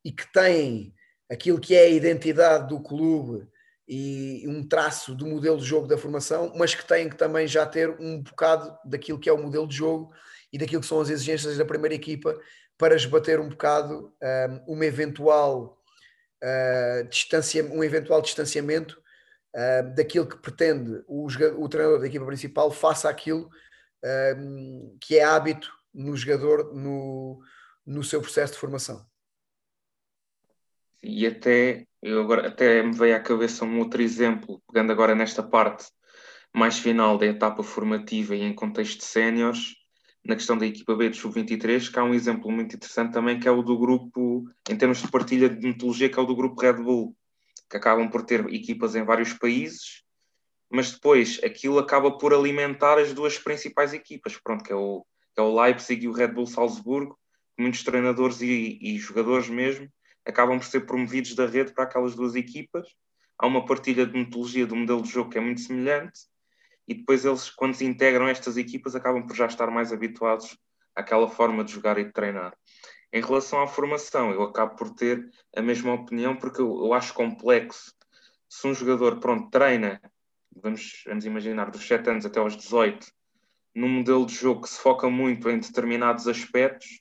[SPEAKER 3] e que têm aquilo que é a identidade do clube e um traço do modelo de jogo da formação, mas que têm que também já ter um bocado daquilo que é o modelo de jogo e daquilo que são as exigências da primeira equipa para esbater um bocado um, uma eventual, uh, distancia, um eventual distanciamento uh, daquilo que pretende o, o, treinador da equipa principal faça aquilo um, que é hábito no jogador no, no seu processo de formação.
[SPEAKER 2] E até eu agora até me veio à cabeça um outro exemplo, pegando agora nesta parte mais final da etapa formativa e em contexto de séniores, na questão da equipa B do Sub-23, que há um exemplo muito interessante também, que é o do grupo, em termos de partilha de metodologia, que é o do grupo Red Bull, que acabam por ter equipas em vários países, mas depois aquilo acaba por alimentar as duas principais equipas, pronto, que é o, que é o Leipzig e o Red Bull Salzburgo, muitos treinadores e, e jogadores mesmo acabam por ser promovidos da rede para aquelas duas equipas. Há uma partilha de metodologia do modelo de jogo que é muito semelhante, e depois eles, quando se integram estas equipas, acabam por já estar mais habituados àquela forma de jogar e de treinar. Em relação à formação, eu acabo por ter a mesma opinião, porque eu, eu acho complexo. Se um jogador, pronto, treina, vamos, vamos imaginar, dos 7 anos até aos 18, num modelo de jogo que se foca muito em determinados aspectos,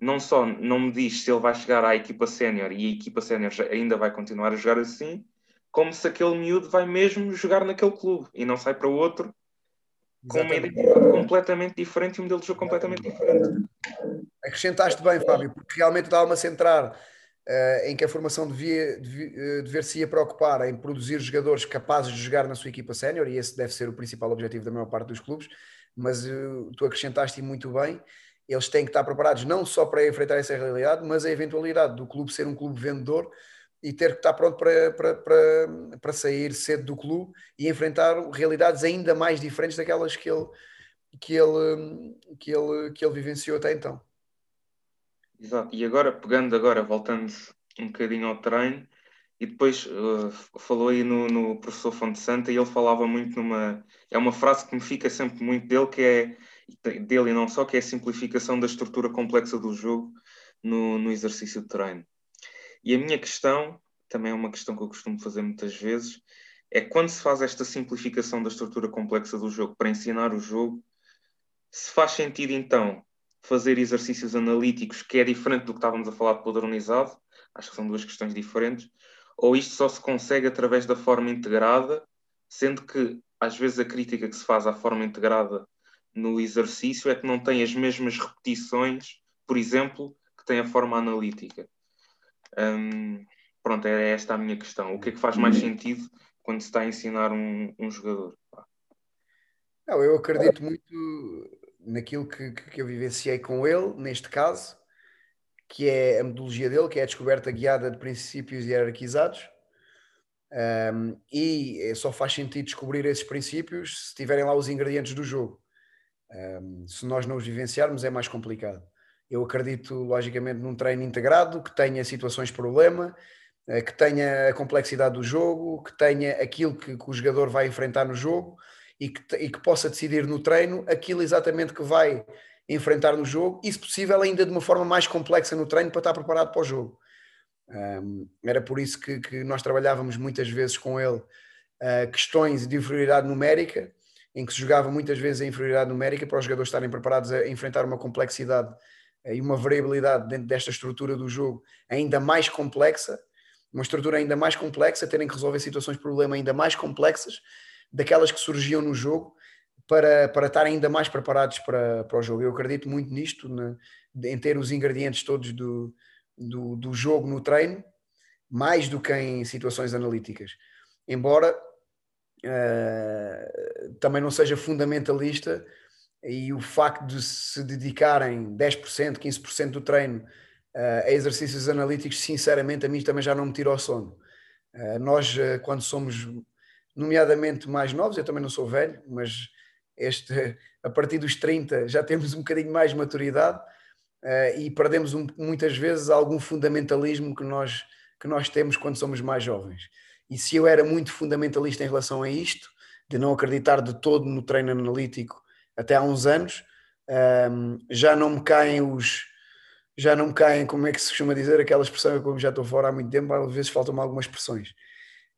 [SPEAKER 2] não só não me diz se ele vai chegar à equipa sénior e a equipa sénior ainda vai continuar a jogar assim, como se aquele miúdo vai mesmo jogar naquele clube e não sai para outro com uma identidade completamente diferente e um modelo de jogo completamente diferente.
[SPEAKER 3] Acrescentaste bem, Fábio, porque realmente estava-me a centrar uh, em que a formação devia, devia, uh, dever-se ia preocupar em produzir jogadores capazes de jogar na sua equipa sénior, e esse deve ser o principal objetivo da maior parte dos clubes, mas uh, tu acrescentaste muito bem, eles têm que estar preparados não só para enfrentar essa realidade, mas a eventualidade do clube ser um clube vendedor e ter que estar pronto para, para, para, para sair cedo do clube e enfrentar realidades ainda mais diferentes daquelas que ele, que ele, que ele, que ele vivenciou até então.
[SPEAKER 2] Exato, e agora pegando agora, voltando um bocadinho ao treino, e depois uh, falou aí no, no professor Fonte Santa e ele falava muito numa. É uma frase que me fica sempre muito dele, que é dele e não só, que é a simplificação da estrutura complexa do jogo no, no exercício de treino. E a minha questão, também é uma questão que eu costumo fazer muitas vezes, é quando se faz esta simplificação da estrutura complexa do jogo para ensinar o jogo, se faz sentido então fazer exercícios analíticos, que é diferente do que estávamos a falar de padronizado, acho que são duas questões diferentes, ou isto só se consegue através da forma integrada, sendo que às vezes a crítica que se faz à forma integrada no exercício é que não tem as mesmas repetições, por exemplo, que tem a forma analítica. Um, pronto, é esta a minha questão. O que é que faz mais sentido quando se está a ensinar um, um jogador?
[SPEAKER 3] Não, eu acredito muito naquilo que, que eu vivenciei com ele, neste caso, que é a metodologia dele, que é a descoberta guiada de princípios hierarquizados. Um, e só faz sentido descobrir esses princípios se tiverem lá os ingredientes do jogo. Um, se nós não os vivenciarmos, é mais complicado. Eu acredito, logicamente, num treino integrado, que tenha situações problema, eh, que tenha a complexidade do jogo, que tenha aquilo que, que o jogador vai enfrentar no jogo e que, e que, possa decidir no treino aquilo exatamente que vai enfrentar no jogo e, se possível, ainda de uma forma mais complexa no treino para estar preparado para o jogo. Um, era por isso que, que, nós trabalhávamos muitas vezes com ele uh, questões de inferioridade numérica, em que se jogava muitas vezes a inferioridade numérica para os jogadores estarem preparados a enfrentar uma complexidade e uma variabilidade dentro desta estrutura do jogo ainda mais complexa, uma estrutura ainda mais complexa, terem que resolver situações de problema ainda mais complexas daquelas que surgiam no jogo para, para estar ainda mais preparados para, para o jogo. Eu acredito muito nisto, na, em ter os ingredientes todos do, do, do jogo no treino, mais do que em situações analíticas. Embora uh, também não seja fundamentalista e o facto de se dedicarem 10%, 15% do treino uh, a exercícios analíticos, sinceramente, a mim também já não me tira o sono. Uh, nós, uh, quando somos, nomeadamente mais novos, eu também não sou velho, mas este, a partir dos 30 já temos um bocadinho mais de maturidade e perdemos um, muitas vezes algum fundamentalismo que nós, que nós temos quando somos mais jovens. E se eu era muito fundamentalista em relação a isto, de não acreditar de todo no treino analítico até há uns anos, um, já não me caem os. Já não me caem, como é que se costuma dizer, aquela expressão, eu como já estou fora há muito tempo, às vezes faltam-me algumas expressões.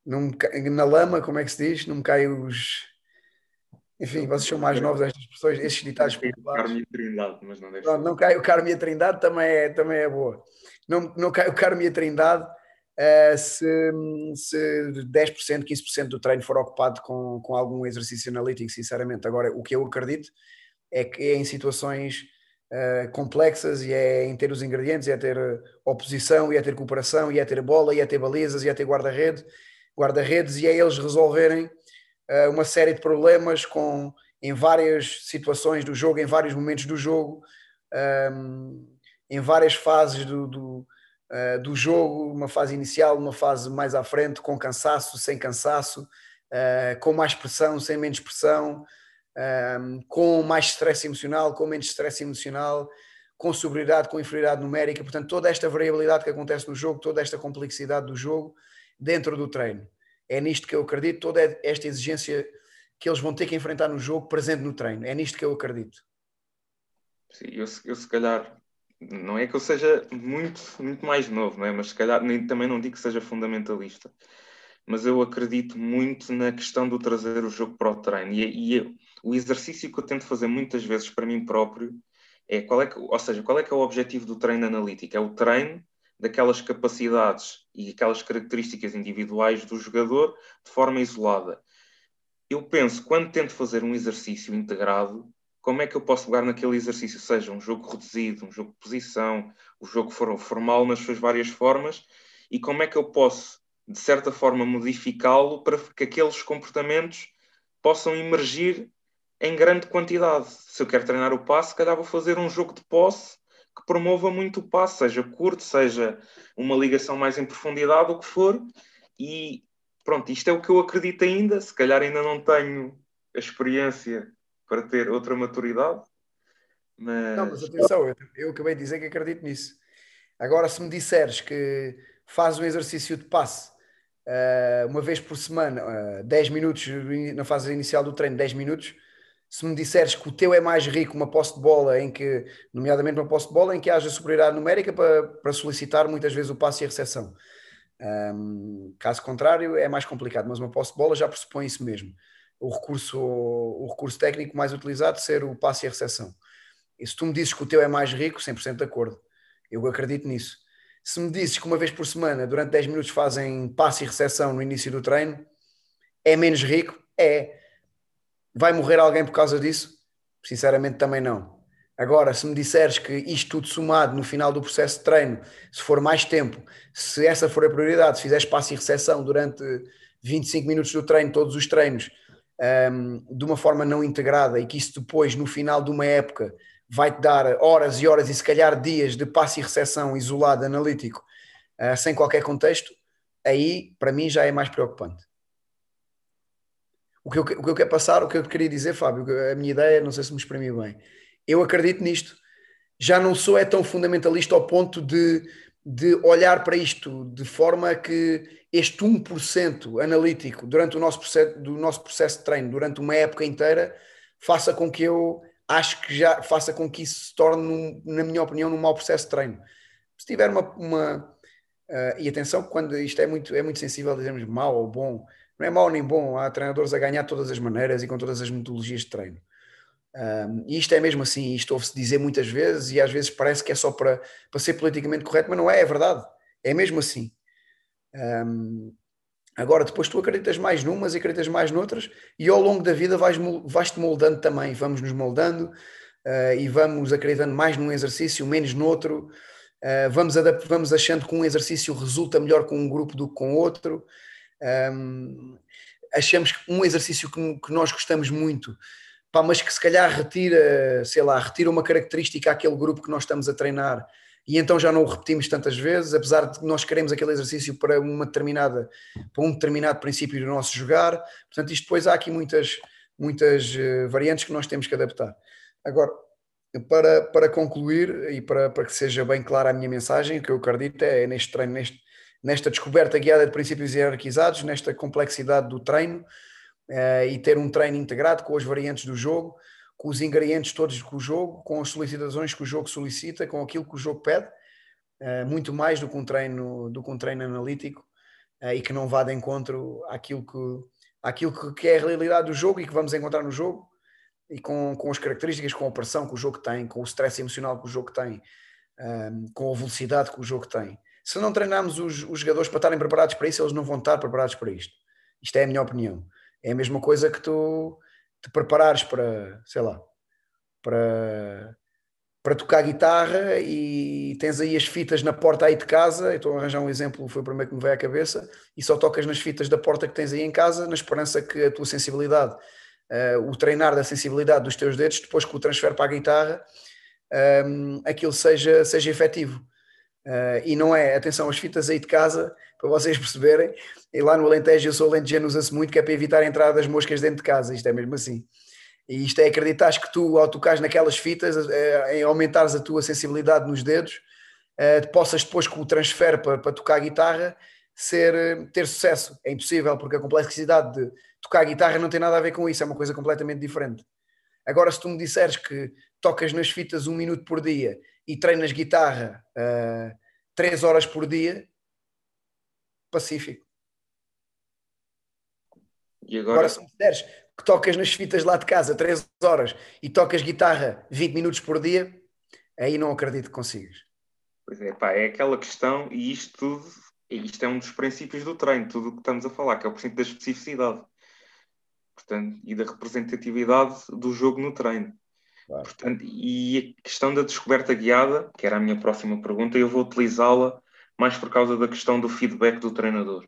[SPEAKER 3] Não na lama, como é que se diz? Não me caem os. Enfim, vocês são mais novos estas expressões, estes ditados
[SPEAKER 2] populares. Carme e Trindade, mas não
[SPEAKER 3] Não, não cai o Carme e a Trindade, também é, também é boa. Não, não cai o Carme e a Trindade se, se 10%, 15% do treino for ocupado com, com algum exercício analítico, sinceramente. Agora, o que eu acredito é que é em situações uh, complexas e é em ter os ingredientes, e é ter oposição, e é ter cooperação, e é ter bola, e é ter balizas, e é ter guarda-rede, guarda-redes, e é eles resolverem uh, uma série de problemas com, em várias situações do jogo, em vários momentos do jogo, um, em várias fases do, do uh, do jogo, uma fase inicial, uma fase mais à frente, com cansaço, sem cansaço, uh, com mais pressão, sem menos pressão, com mais stress emocional, com menos stress emocional, com sobriedade, com inferioridade numérica. Portanto, toda esta variabilidade que acontece no jogo, toda esta complexidade do jogo dentro do treino. É nisto que eu acredito, toda esta exigência que eles vão ter que enfrentar no jogo, presente no treino. É nisto que eu acredito.
[SPEAKER 2] Sim, eu, eu se calhar, não é que eu seja muito, muito mais novo, não é? mas se calhar nem, também não digo que seja fundamentalista, mas eu acredito muito na questão do trazer o jogo para o treino. E, e o exercício que eu tento fazer muitas vezes para mim próprio é qual é que, ou seja, qual é que é o objetivo do treino analítico? É o treino daquelas capacidades e aquelas características individuais do jogador de forma isolada. Eu penso, quando tento fazer um exercício integrado, como é que eu posso pegar naquele exercício, seja um jogo reduzido, um jogo de posição, o jogo formal nas suas várias formas, e como é que eu posso, de certa forma, modificá-lo para que aqueles comportamentos possam emergir em grande quantidade. Se eu quero treinar o passe, se calhar vou fazer um jogo de posse que promova muito o passe, seja curto, seja uma ligação mais em profundidade, o que for. E pronto, isto é o que eu acredito ainda. Se calhar ainda não tenho a experiência para ter outra maturidade.
[SPEAKER 3] Mas... Não, mas atenção, eu, eu acabei de dizer que acredito nisso. Agora, se me disseres que faz um exercício de passe uh, uma vez por semana, uh, eh, 10 minutos na fase inicial do treino, 10 minutos, se me disseres que o teu é mais rico uma posse de bola em que, nomeadamente uma posse de bola em que haja superioridade numérica para, para solicitar muitas vezes o passe e a recepção. Um, caso contrário, é mais complicado, mas uma posse de bola já pressupõe isso mesmo. O recurso, o recurso técnico mais utilizado ser o passe e a recepção. E se tu me dizes que o teu é mais rico, 100% de acordo. Eu acredito nisso. Se me dizes que uma vez por semana, durante 10 minutos, fazem passe e recepção no início do treino, é menos rico? É Vai morrer alguém por causa disso? Sinceramente, também não. Agora, se me disseres que isto tudo somado no final do processo de treino, se for mais tempo, se essa for a prioridade, se fizeres passo e recepção durante 25 minutos do treino, todos os treinos, um, de uma forma não integrada e que isso depois, no final de uma época, vai-te dar horas e horas e se calhar dias de passo e recepção isolado, analítico, uh, sem qualquer contexto, aí para mim já é mais preocupante. O que, eu, o que eu quero passar, o que eu queria dizer, Fábio, a minha ideia, não sei se me exprimi bem, eu acredito nisto. Já não sou é tão fundamentalista ao ponto de, de olhar para isto de forma que este 1% analítico durante o nosso processo, do nosso processo de treino, durante uma época inteira, faça com que eu acho que já faça com que isso se torne, na minha opinião, num mau processo de treino. Se tiver uma. uma uh, e atenção, quando isto é muito, é muito sensível, dizemos mau ou bom, não é mau nem bom, há treinadores a ganhar de todas as maneiras e com todas as metodologias de treino. Um, e isto é mesmo assim, isto ouve-se dizer muitas vezes e às vezes parece que é só para, para ser politicamente correto, mas não é, é verdade, é mesmo assim. Um, agora, depois tu acreditas mais numas e acreditas mais noutras, e ao longo da vida vais, vais-te moldando também, vamos nos moldando uh, e vamos acreditando mais num exercício, menos noutro, uh, vamos, vamos achando que um exercício resulta melhor com um grupo do que com outro. Um, achamos que um exercício que, que, nós gostamos muito, pá, mas que se calhar retira, sei lá, retira uma característica àquele grupo que nós estamos a treinar e então já não o repetimos tantas vezes, apesar de nós queremos aquele exercício para uma determinada, para um determinado princípio do nosso jogar. Portanto, isto depois há aqui muitas, muitas uh, variantes que nós temos que adaptar. Agora, para, para concluir e para, para que seja bem clara a minha mensagem, o que eu acredito é neste treino, neste, nesta descoberta guiada de princípios hierarquizados, nesta complexidade do treino e ter um treino integrado com as variantes do jogo, com os ingredientes todos do jogo, com as solicitações que o jogo solicita, com aquilo que o jogo pede, uh, muito mais do que um treino, do que um treino analítico uh, e que não vá de encontro àquilo que, àquilo que é a realidade do jogo e que vamos encontrar no jogo e com, com as características, com a pressão que o jogo tem, com o stress emocional que o jogo tem, um, com a velocidade que o jogo tem se não treinarmos os, os, jogadores para estarem preparados para isso, eles não vão estar preparados para isto. Isto é a minha opinião. É a mesma coisa que tu te preparares para, sei lá, para, para tocar guitarra e tens aí as fitas na porta aí de casa. estou a arranjar um exemplo, foi o primeiro que me veio à cabeça, e só tocas nas fitas da porta que tens aí em casa, na esperança que a tua sensibilidade, uh, o treinar da sensibilidade dos teus dedos, depois que o transfer para a guitarra, um, aquilo seja, seja efetivo Uh, e não é, atenção, as fitas aí de casa, para vocês perceberem, e lá no Alentejo eu sou alentejano, usa-se muito, que é para evitar a entrada das moscas dentro de casa, isto é mesmo assim. E isto é acreditar que tu, ao tocares naquelas fitas, uh, em aumentares a tua sensibilidade nos dedos, uh, possas depois com o transfer para, para tocar a guitarra, ser, ter sucesso. É impossível, porque a complexidade de tocar a guitarra não tem nada a ver com isso, é uma coisa completamente diferente. Agora, se tu me disseres que tocas nas fitas um minuto por dia e treinas guitarra uh, três horas por dia, pacífico.
[SPEAKER 2] E agora... agora,
[SPEAKER 3] se me disseres que tocas nas fitas lá de casa três horas e tocas guitarra 20 minutos por dia, aí não acredito que consigas.
[SPEAKER 2] Pois é, pá, é aquela questão, e isto tudo, isto é um dos princípios do treino, tudo o que estamos a falar, que é o princípio da especificidade portanto, e da representatividade do jogo no treino. Claro. Portanto, e a questão da descoberta guiada, que era a minha próxima pergunta, eu vou utilizá-la mais por causa da questão do feedback do treinador.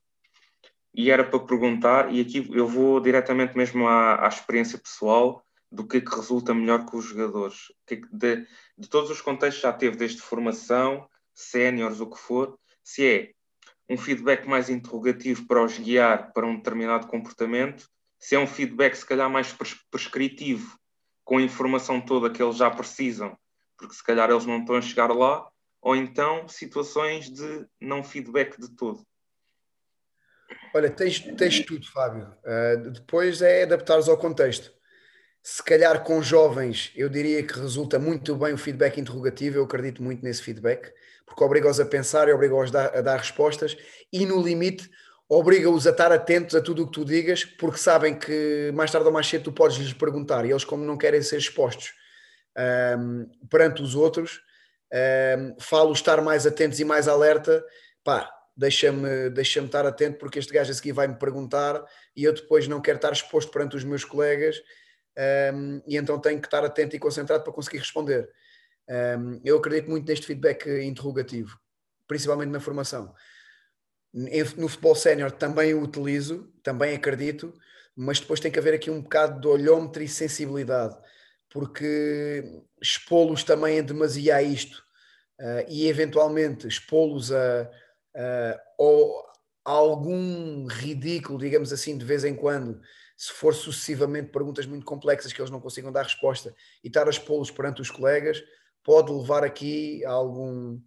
[SPEAKER 2] E era para perguntar, e aqui eu vou diretamente mesmo à, à experiência pessoal, do que é que resulta melhor com os jogadores. É de, de todos os contextos já teve, desde formação, séniores, o que for, se é um feedback mais interrogativo para os guiar para um determinado comportamento, se é um feedback se calhar mais prescritivo, com a informação toda que eles já precisam, porque se calhar eles não estão a chegar lá, ou então situações de não feedback de todo.
[SPEAKER 3] Olha, tens, tens tudo, Fábio. Uh, depois é adaptares ao contexto. Se calhar com jovens, eu diria que resulta muito bem o feedback interrogativo, eu acredito muito nesse feedback, porque obriga-os a pensar e obriga-os a, a dar respostas, e no limite obriga-os a estar atentos a tudo o que tu digas, porque sabem que mais tarde ou mais cedo tu podes lhes perguntar, e eles, como não querem ser expostos um, perante os outros, um, falo estar mais atentos e mais alerta, pá, deixa-me deixa estar atento, porque este gajo a seguir vai-me perguntar e eu depois não quero estar exposto perante os meus colegas, um, e então tenho que estar atento e concentrado para conseguir responder. eu acredito muito neste feedback interrogativo, principalmente na formação. No futebol sénior também o utilizo, também acredito, mas depois tem que haver aqui um bocado de olhómetro e sensibilidade, porque expô-los também é demasia a isto uh, e eventualmente expô-los a, a, a, algum ridículo, digamos assim, de vez em quando, se for sucessivamente perguntas muito complexas que eles não consigam dar resposta e estar a expô-los perante os colegas, pode levar aqui a, algum,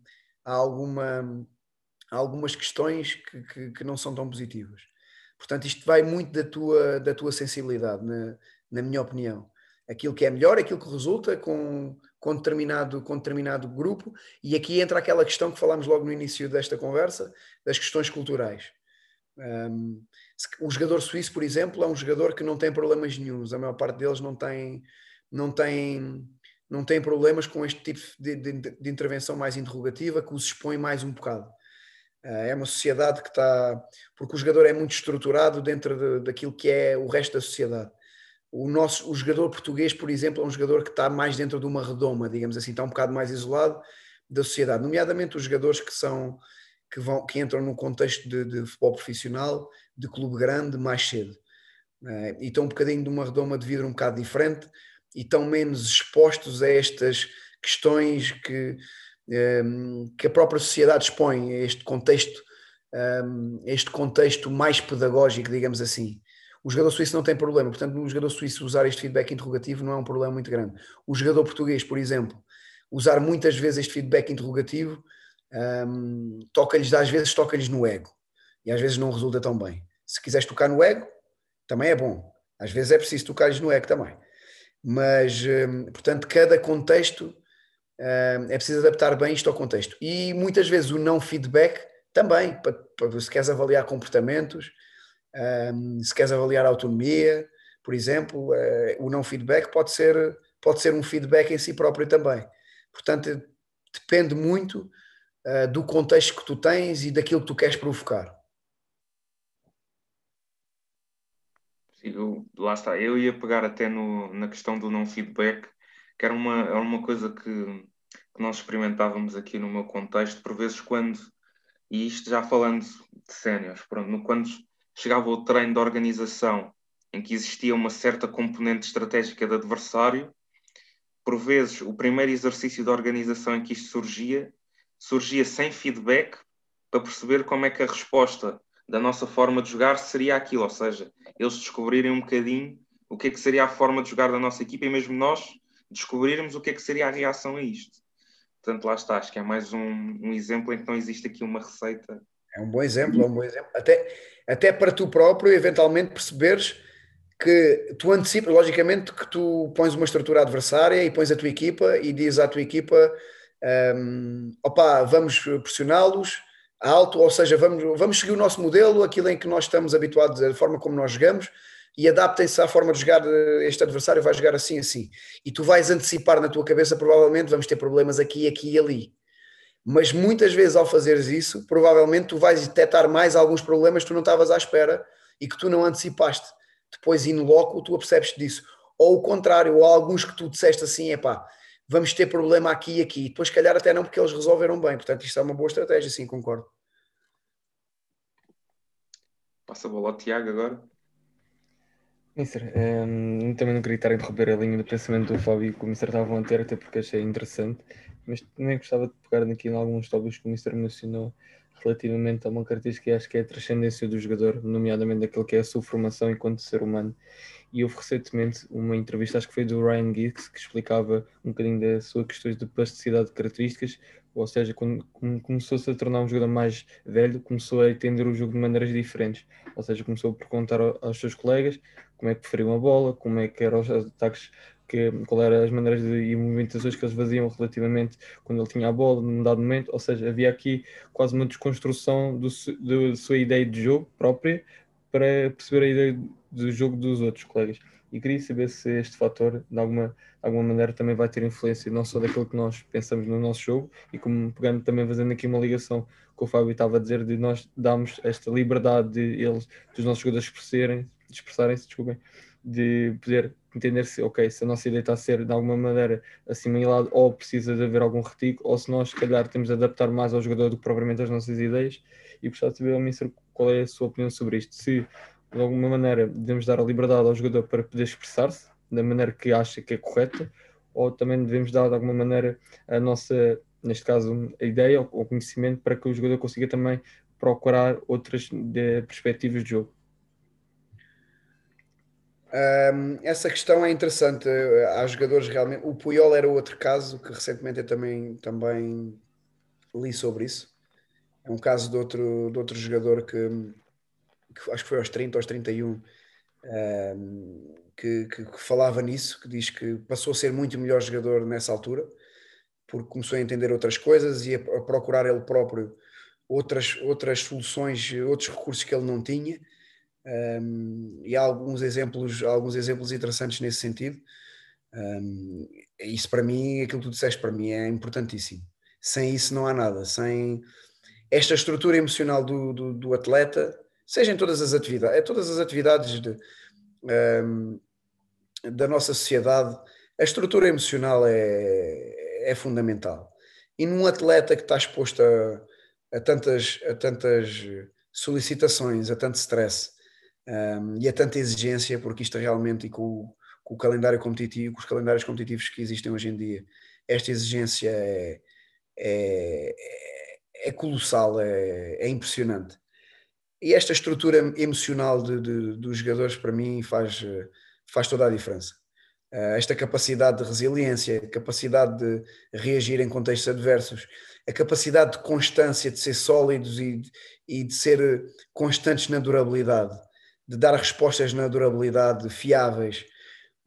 [SPEAKER 3] a alguma há algumas questões que, que, que, não são tão positivas. Portanto, isto vai muito da tua, da tua sensibilidade, na, na minha opinião. Aquilo que é melhor, aquilo que resulta com, com, determinado, com determinado grupo, e aqui entra aquela questão que falámos logo no início desta conversa, das questões culturais. Um, o jogador suíço, por exemplo, é um jogador que não tem problemas nenhums, a maior parte deles não tem, não tem, não tem problemas com este tipo de, de, de intervenção mais interrogativa, que os expõe mais um bocado. Eh, é uma sociedade que está. Porque o jogador é muito estruturado dentro de, daquilo que é o resto da sociedade. O, nosso, o jogador português, por exemplo, é um jogador que está mais dentro de uma redoma, digamos assim, está um bocado mais isolado da sociedade, nomeadamente os jogadores que são que, vão, que entram num contexto de, de futebol profissional, de clube grande, mais cedo. Eh, e estão um bocadinho de uma redoma de vidro um bocado diferente e estão menos expostos a estas questões que Ehm, que a própria sociedade expõe a este contexto, ehm, este contexto mais pedagógico, digamos assim. O jogador suíço não tem problema, portanto, o jogador suíço usar este feedback interrogativo não é um problema muito grande. O jogador português, por exemplo, usar muitas vezes este feedback interrogativo, um, toca-lhes, às vezes toca-lhes no ego, e às vezes não resulta tão bem. Se quiseres tocar no ego, também é bom. Às vezes é preciso tocar-lhes no ego também. Mas, um, portanto, cada contexto é preciso adaptar bem isto ao contexto. E muitas vezes o não feedback também, para, para se queres avaliar comportamentos, se queres avaliar autonomia, por exemplo, eh, o não feedback pode ser, pode ser um feedback em si próprio também. Portanto, depende muito uh, do contexto que tu tens e daquilo que tu queres provocar.
[SPEAKER 2] Eu, lá está, eu ia pegar até no, na questão do não feedback, que era uma, era uma coisa que, que nós experimentávamos aqui no meu contexto, por vezes quando, e isto já falando de séniores, quando chegava o treino de organização em que existia uma certa componente estratégica de adversário, por vezes o primeiro exercício de organização em que isto surgia surgia sem feedback para perceber como é que a resposta da nossa forma de jogar seria aquilo, ou seja, eles descobrirem um bocadinho o que é que seria a forma de jogar da nossa equipa e mesmo nós descobrirmos o que é que seria a reação a isto. Portanto, lá está, acho que é mais um, um exemplo em que não existe aqui uma receita.
[SPEAKER 3] É um bom exemplo, é um bom exemplo. Até, até para tu próprio, eventualmente, perceberes que tu antecipas, logicamente, que tu pões uma estrutura adversária e pões a tua equipa e dizes à tua equipa: um, opa, vamos pressioná-los alto, ou seja, vamos, vamos seguir o nosso modelo, aquilo em que nós estamos habituados, a forma como nós jogamos, e adaptem-se à forma de jogar este adversário, vai jogar assim, assim. E tu vais antecipar na tua cabeça, provavelmente, vamos ter problemas aqui, aqui e ali. Mas muitas vezes, ao fazeres isso, provavelmente tu vais detectar mais alguns problemas que tu não estavas à espera e que tu não antecipaste. Depois, in loco, tu apercebes disso. Ou o contrário, ou alguns que tu disseste assim, é pá, vamos ter problema aqui e aqui. Depois, se calhar, até não, porque eles resolveram bem. Portanto, isto é uma boa estratégia, sim, concordo.
[SPEAKER 2] Passa a bola ao Tiago agora.
[SPEAKER 1] Mister, um, ehm, também não queria estar a interromper a linha de pensamento do Fábio que o Mister estava a ter, até porque achei interessante, mas também gostava de pegar aqui em alguns tópicos que o Mister mencionou relativamente a uma característica que acho que é a transcendência do jogador, nomeadamente daquilo que é a sua formação enquanto ser humano. E houve recentemente uma entrevista, acho que foi do Ryan Giggs, que explicava um bocadinho da sua questões de plasticidade de características, ou seja, quando começou-se a tornar um jogador mais velho, começou a entender o jogo de maneiras diferentes, ou seja, começou a perguntar aos seus colegas como é que preferiam a bola, como é que eram os ataques, que, qual eram as maneiras de, e movimentações que eles faziam relativamente quando ele tinha a bola num dado momento, ou seja, havia aqui quase uma desconstrução da sua ideia de jogo própria para perceber a ideia do jogo dos outros colegas. E queria saber se este fator, de alguma, de alguma maneira, também vai ter influência não só daquilo que nós pensamos no nosso jogo, e como pegando também, fazendo aqui uma ligação com o Fábio estava a dizer, de nós darmos esta liberdade de eles, dos nossos jogadores expressarem, expressarem-se, desculpem, de poder entender se, ok, se a nossa ideia está a ser de alguma maneira assimilada ou precisa de haver algum retigo, ou se nós, se calhar, temos de adaptar mais ao jogador do que propriamente as nossas ideias. E gostava de saber, Ministro, qual é a sua opinião sobre isto. Se de alguma maneira devemos dar a liberdade ao jogador para poder expressar-se da maneira que acha que é correta, ou também devemos dar de alguma maneira a nossa, neste caso, a ideia ou o conhecimento para que o jogador consiga também procurar outras de, perspectivas de jogo.
[SPEAKER 3] Um, essa questão é interessante. Há jogadores realmente. O Puyol era outro caso que recentemente eu também, também li sobre isso. É um caso de outro, de outro jogador que que acho que foi aos 30, aos 31, um, que, que, que, falava nisso, que diz que passou a ser muito melhor jogador nessa altura, porque começou a entender outras coisas e a, a procurar ele próprio outras, outras soluções, outros recursos que ele não tinha. Um, e há alguns exemplos, alguns exemplos interessantes nesse sentido. Um, isso para mim, aquilo que tu disseste para mim é importantíssimo. Sem isso não há nada. Sem esta estrutura emocional do, do, do atleta, seja em todas as atividades, é todas as atividades de, um, da nossa sociedade, a estrutura emocional é, é fundamental. E num atleta que está exposto a, a tantas, a tantas solicitações, a tanto stress um, e a tanta exigência, porque isto realmente, e com, com, o calendário competitivo, com os calendários competitivos que existem hoje em dia, esta exigência é, é, é colossal, é, é impressionante e esta estrutura emocional de, de, dos jogadores para mim faz, faz toda a diferença. Eh, esta capacidade de resiliência, capacidade de reagir em contextos adversos, a capacidade de constância, de ser sólidos e, e de ser constantes na durabilidade, de dar respostas na durabilidade fiáveis.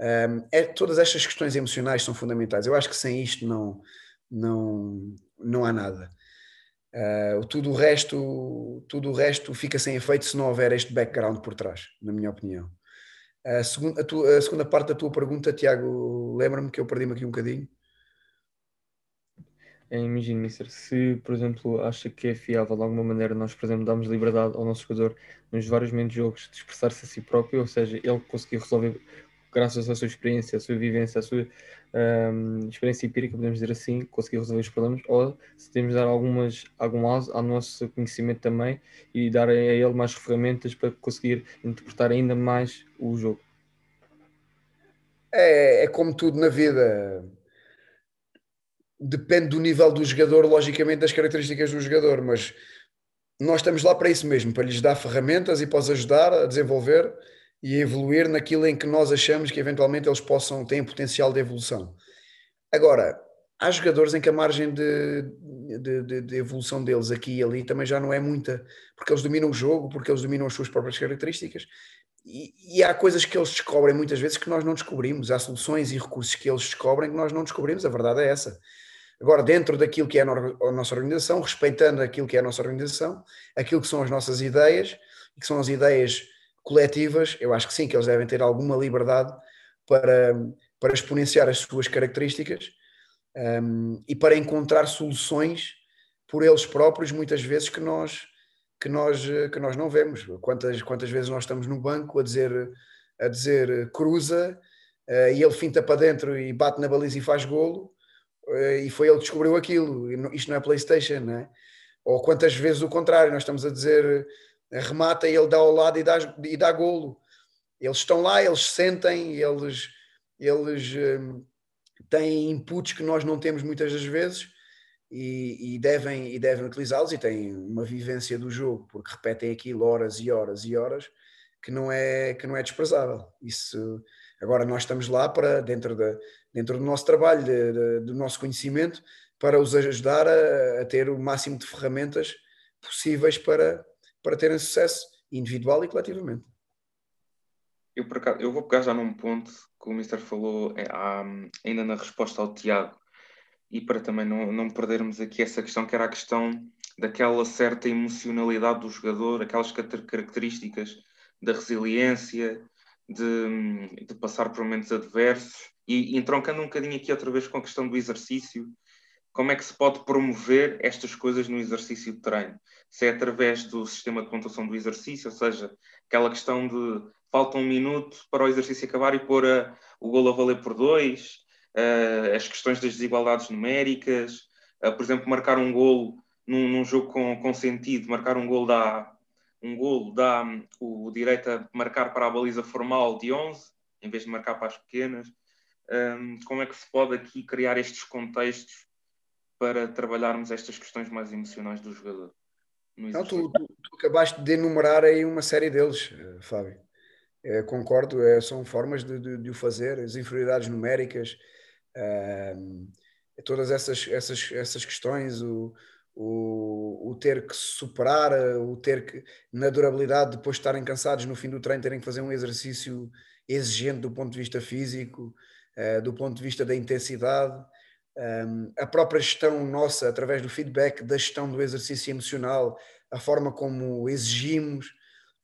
[SPEAKER 3] Um, é, todas estas questões emocionais são fundamentais. Eu acho que sem isto não, não, não há nada. Uh, tudo, o resto, tudo o resto fica sem efeito se não houver este background por trás, na minha opinião. A segunda, a, tua, a segunda parte da tua pergunta, Tiago, lembra-me que eu perdi-me aqui um bocadinho.
[SPEAKER 1] É, imagine, Mister, se, por exemplo, acha que é fiável de alguma maneira nós, por exemplo, damos liberdade ao nosso jogador nos vários momentos de jogos de expressar-se a si próprio, ou seja, ele conseguir resolver graças à sua experiência, à sua vivência, à sua um, experiência empírica, podemos dizer assim, conseguir resolver os problemas, ou se temos de dar algumas, algum ao nosso conhecimento também e dar a ele mais ferramentas para conseguir interpretar ainda mais o jogo.
[SPEAKER 3] É, é como tudo na vida. Depende do nível do jogador, logicamente, das características do jogador, mas nós estamos lá para isso mesmo, para lhes dar ferramentas e para os ajudar a desenvolver e a evoluir naquilo em que nós achamos que eventualmente eles possam ter potencial de evolução. Agora, há jogadores em que a margem de, de, de, de, evolução deles aqui e ali também já não é muita, porque eles dominam o jogo, porque eles dominam as suas próprias características. E, e, há coisas que eles descobrem muitas vezes que nós não descobrimos, há soluções e recursos que eles descobrem que nós não descobrimos, a verdade é essa. Agora, dentro daquilo que é a nossa organização, respeitando aquilo que é a nossa organização, aquilo que são as nossas ideias, que são as ideias coletivas, eu acho que sim, que eles devem ter alguma liberdade para, para exponenciar as suas características um, e para encontrar soluções por eles próprios, muitas vezes que nós que nós que nós não vemos. Quantas quantas vezes nós estamos no banco a dizer a dizer cruza uh, e ele finta para dentro e bate na baliza e faz golo e foi ele que descobriu aquilo. Isto não é PlayStation, não é? Ou quantas vezes o contrário, nós estamos a dizer remata e ele dá ao lado e dá, e dá golo. Eles estão lá, eles sentem, eles, eles um, têm inputs que nós não temos muitas das vezes e, e devem, e devem utilizá-los e têm uma vivência do jogo, porque repetem aquilo horas e horas e horas, que não é, que não é desprezável. Isso, agora nós estamos lá para, dentro, da, dentro do nosso trabalho, de, de, do nosso conhecimento, para os ajudar a, a ter o máximo de ferramentas possíveis para, para terem sucesso individual e coletivamente.
[SPEAKER 2] Eu, acaso, eu vou pegar já num ponto que o Mister falou é, há, ainda na resposta ao Tiago, e para também não, não perdermos aqui essa questão, que era a questão daquela certa emocionalidade do jogador, aquelas características da resiliência, de, de passar por momentos adversos, e, entroncando um bocadinho aqui outra vez com a questão do exercício, como é que se pode promover estas coisas no exercício de treino? Se é através do sistema de pontuação do exercício, ou seja, aquela questão de falta um minuto para o exercício acabar e pôr a, o golo a valer por dois, uh, as questões das desigualdades numéricas, uh, por exemplo, marcar um golo num, num, jogo com, com sentido, marcar um golo dá um golo dá um, o direito a marcar para a baliza formal de 11, em vez de marcar para as pequenas. Um, como é que se pode aqui criar estes contextos para trabalharmos estas questões mais emocionais do jogador.
[SPEAKER 3] Não, tu, tu, tu, acabaste de enumerar aí uma série deles, eh, Fábio. É, concordo, é, são formas de, de, de, o fazer, as inferioridades numéricas, todas essas, essas, essas questões, o, o, o, ter que superar, o ter que, na durabilidade, depois de estarem cansados no fim do treino, terem que fazer um exercício exigente do ponto de vista físico, do ponto de vista da intensidade um, a própria gestão nossa, através do feedback da gestão do exercício emocional, a forma como exigimos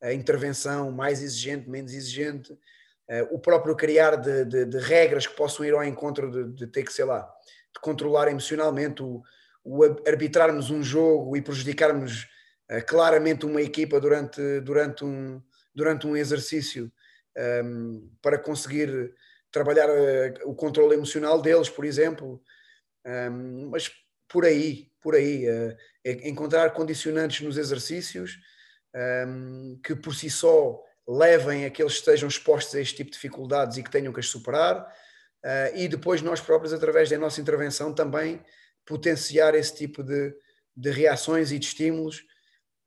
[SPEAKER 3] a intervenção mais exigente, menos exigente, uh, o próprio criar de, de, de, regras que possam ir ao encontro de, de, ter que, sei lá, de controlar emocionalmente, o, o arbitrarmos um jogo e prejudicarmos uh, claramente uma equipa durante, durante, um, durante um exercício um, para conseguir trabalhar uh, o controle emocional deles, por exemplo, um, mas por aí, por aí, uh, encontrar condicionantes nos exercícios um, que por si só levem a que eles estejam expostos a este tipo de dificuldades e que tenham que as superar, uh, e depois nós próprios, através da nossa intervenção, também potenciar esse tipo de, de reações e de estímulos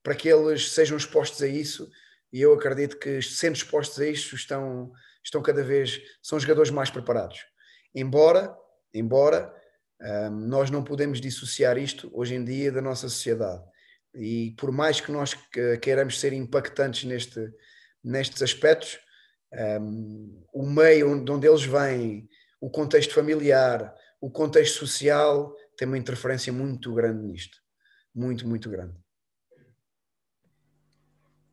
[SPEAKER 3] para que eles sejam expostos a isso. E eu acredito que, sendo expostos a isso, estão, estão cada vez, são jogadores mais preparados. Embora, embora um, nós não podemos dissociar isto hoje em dia da nossa sociedade. E por mais que nós queiramos ser impactantes neste, nestes aspectos, um, o meio onde, onde eles vêm, o contexto familiar, o contexto social, tem uma interferência muito grande nisto. Muito, muito grande.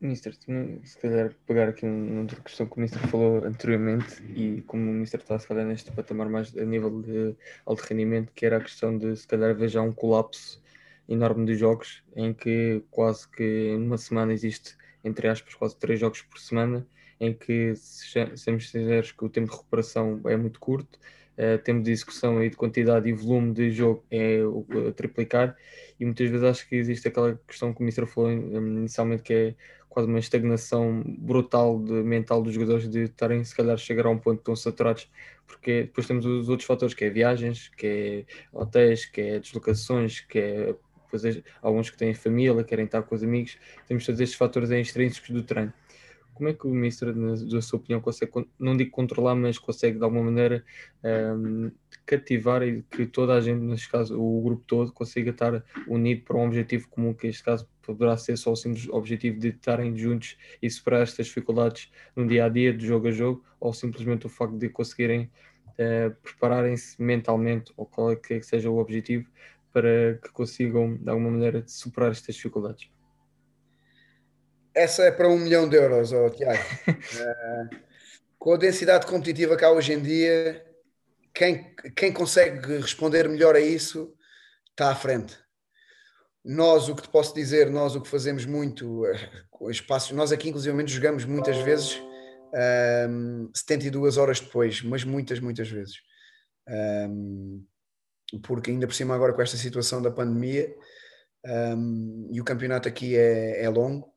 [SPEAKER 1] Ministro, se calhar pegar aqui outra questão que o Ministro falou anteriormente e como o Ministro está se calhar neste patamar mais a nível de alto rendimento, que era a questão de se calhar haver já um colapso enorme de jogos em que quase que numa semana existe, entre aspas, quase três jogos por semana, em que sejamos sinceros que o tempo de recuperação é muito curto, uh, tempo de execução e de quantidade e volume de jogo é o, triplicar e muitas vezes acho que existe aquela questão que o Ministro falou inicialmente que é quase uma estagnação brutal de, mental dos jogadores de estarem se calhar chegar a um ponto tão saturados porque depois temos os outros fatores, que é viagens, que é hotéis, que é deslocações, que é alguns que têm família, querem estar com os amigos, temos todos estes fatores extrínsecos do treino. Como é que o Mister, na, na sua opinião, consegue, não digo controlar, mas consegue de alguma maneira um, cativar e que toda a gente, neste caso o grupo todo, consiga estar unido para um objetivo comum, que neste caso poderá ser só o simples objetivo de estarem juntos e superar estas dificuldades no dia a dia, de jogo a jogo, ou simplesmente o facto de conseguirem uh, prepararem-se mentalmente, ou qual é que seja o objetivo, para que consigam, de alguma maneira, superar estas dificuldades?
[SPEAKER 3] Essa é para um milhão de euros, oh, Tiago. uh, (laughs) com a densidade competitiva que há hoje em dia, quem, quem consegue responder melhor a isso está à frente. Nós, o que te posso dizer, nós o que fazemos muito, uh, espaços, nós aqui inclusive jogamos muitas vezes um, 72 horas depois, mas muitas, muitas vezes. Um, porque ainda por cima agora com esta situação da pandemia um, e o campeonato aqui é, é longo,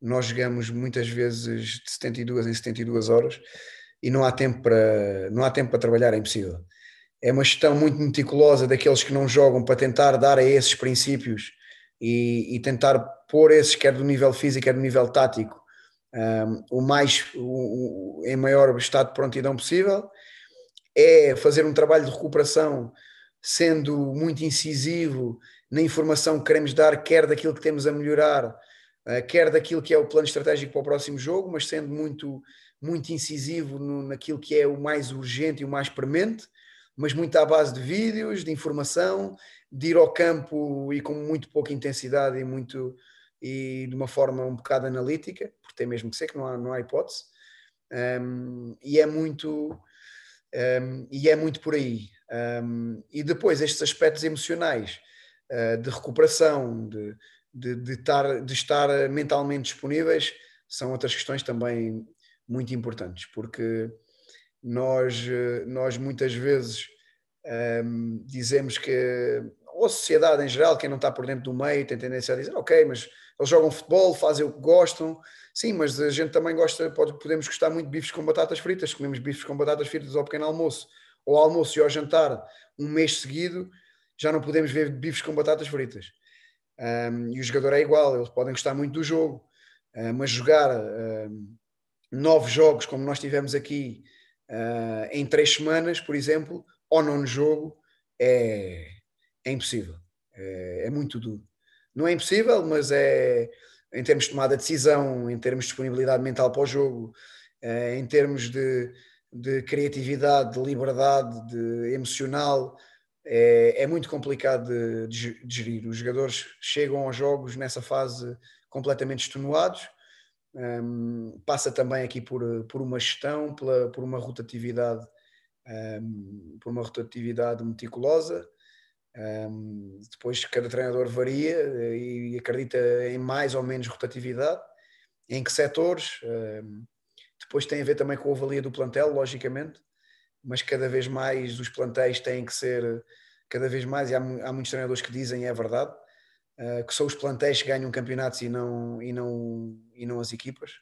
[SPEAKER 3] nós jogamos muitas vezes de 72 em 72 horas e não há tempo para, não há tempo para trabalhar, é impossível. É uma gestão muito meticulosa daqueles que não jogam para tentar dar a esses princípios e, e tentar pôr esses, quer do nível físico, quer do nível tático, um, o mais o, o, em maior estado de prontidão possível. É fazer um trabalho de recuperação sendo muito incisivo na informação que queremos dar, quer daquilo que temos a melhorar, eh, quer daquilo que é o plano estratégico para o próximo jogo, mas sendo muito, muito incisivo no, naquilo que é o mais urgente e o mais premente, mas muito à base de vídeos, de informação, de ir ao campo e com muito pouca intensidade e muito e de uma forma um bocado analítica, porque tem mesmo que ser que não há, não há hipótese. Um, e é muito um, e é muito por aí. Um, e depois estes aspectos emocionais uh, de recuperação, de, de, de, estar, de estar mentalmente disponíveis são outras questões também muito importantes, porque nós, nós muitas vezes um, dizemos que, ou a sociedade em geral, quem não está por dentro do meio, tem tendência a dizer, ok, mas eles jogam futebol, fazem o que gostam, sim, mas a gente também gosta, pode, podemos gostar muito de bifes com batatas fritas, comemos bifes com batatas fritas ao pequeno almoço, ou ao almoço e ao jantar, um mês seguido, já não podemos ver bifes com batatas fritas. Um, e o jogador é igual, eles podem gostar muito do jogo, uh, mas jogar uh, nove jogos, como nós tivemos aqui, uh, em três semanas, por exemplo, ou nono jogo, é, é impossível. É, é, muito duro. Não é impossível, mas é em termos de tomada de decisão, em termos de disponibilidade mental para o jogo, eh, em termos de, de criatividade, de liberdade, de emocional é, é muito complicado de, de, de, gerir. Os jogadores chegam aos jogos nessa fase completamente extenuados. Um, passa também aqui por, por uma gestão, pela, por uma rotatividade, um, por uma rotatividade meticulosa. Um, depois cada treinador varia eh, e acredita em mais ou menos rotatividade. Em que setores? depois tem a ver também com a avalia do plantel, logicamente mas cada vez mais os plantéis têm que ser, cada vez mais, e há, há muitos treinadores que dizem, é verdade, uh, que são os plantéis ganham campeonatos e não, e não, e não as equipas.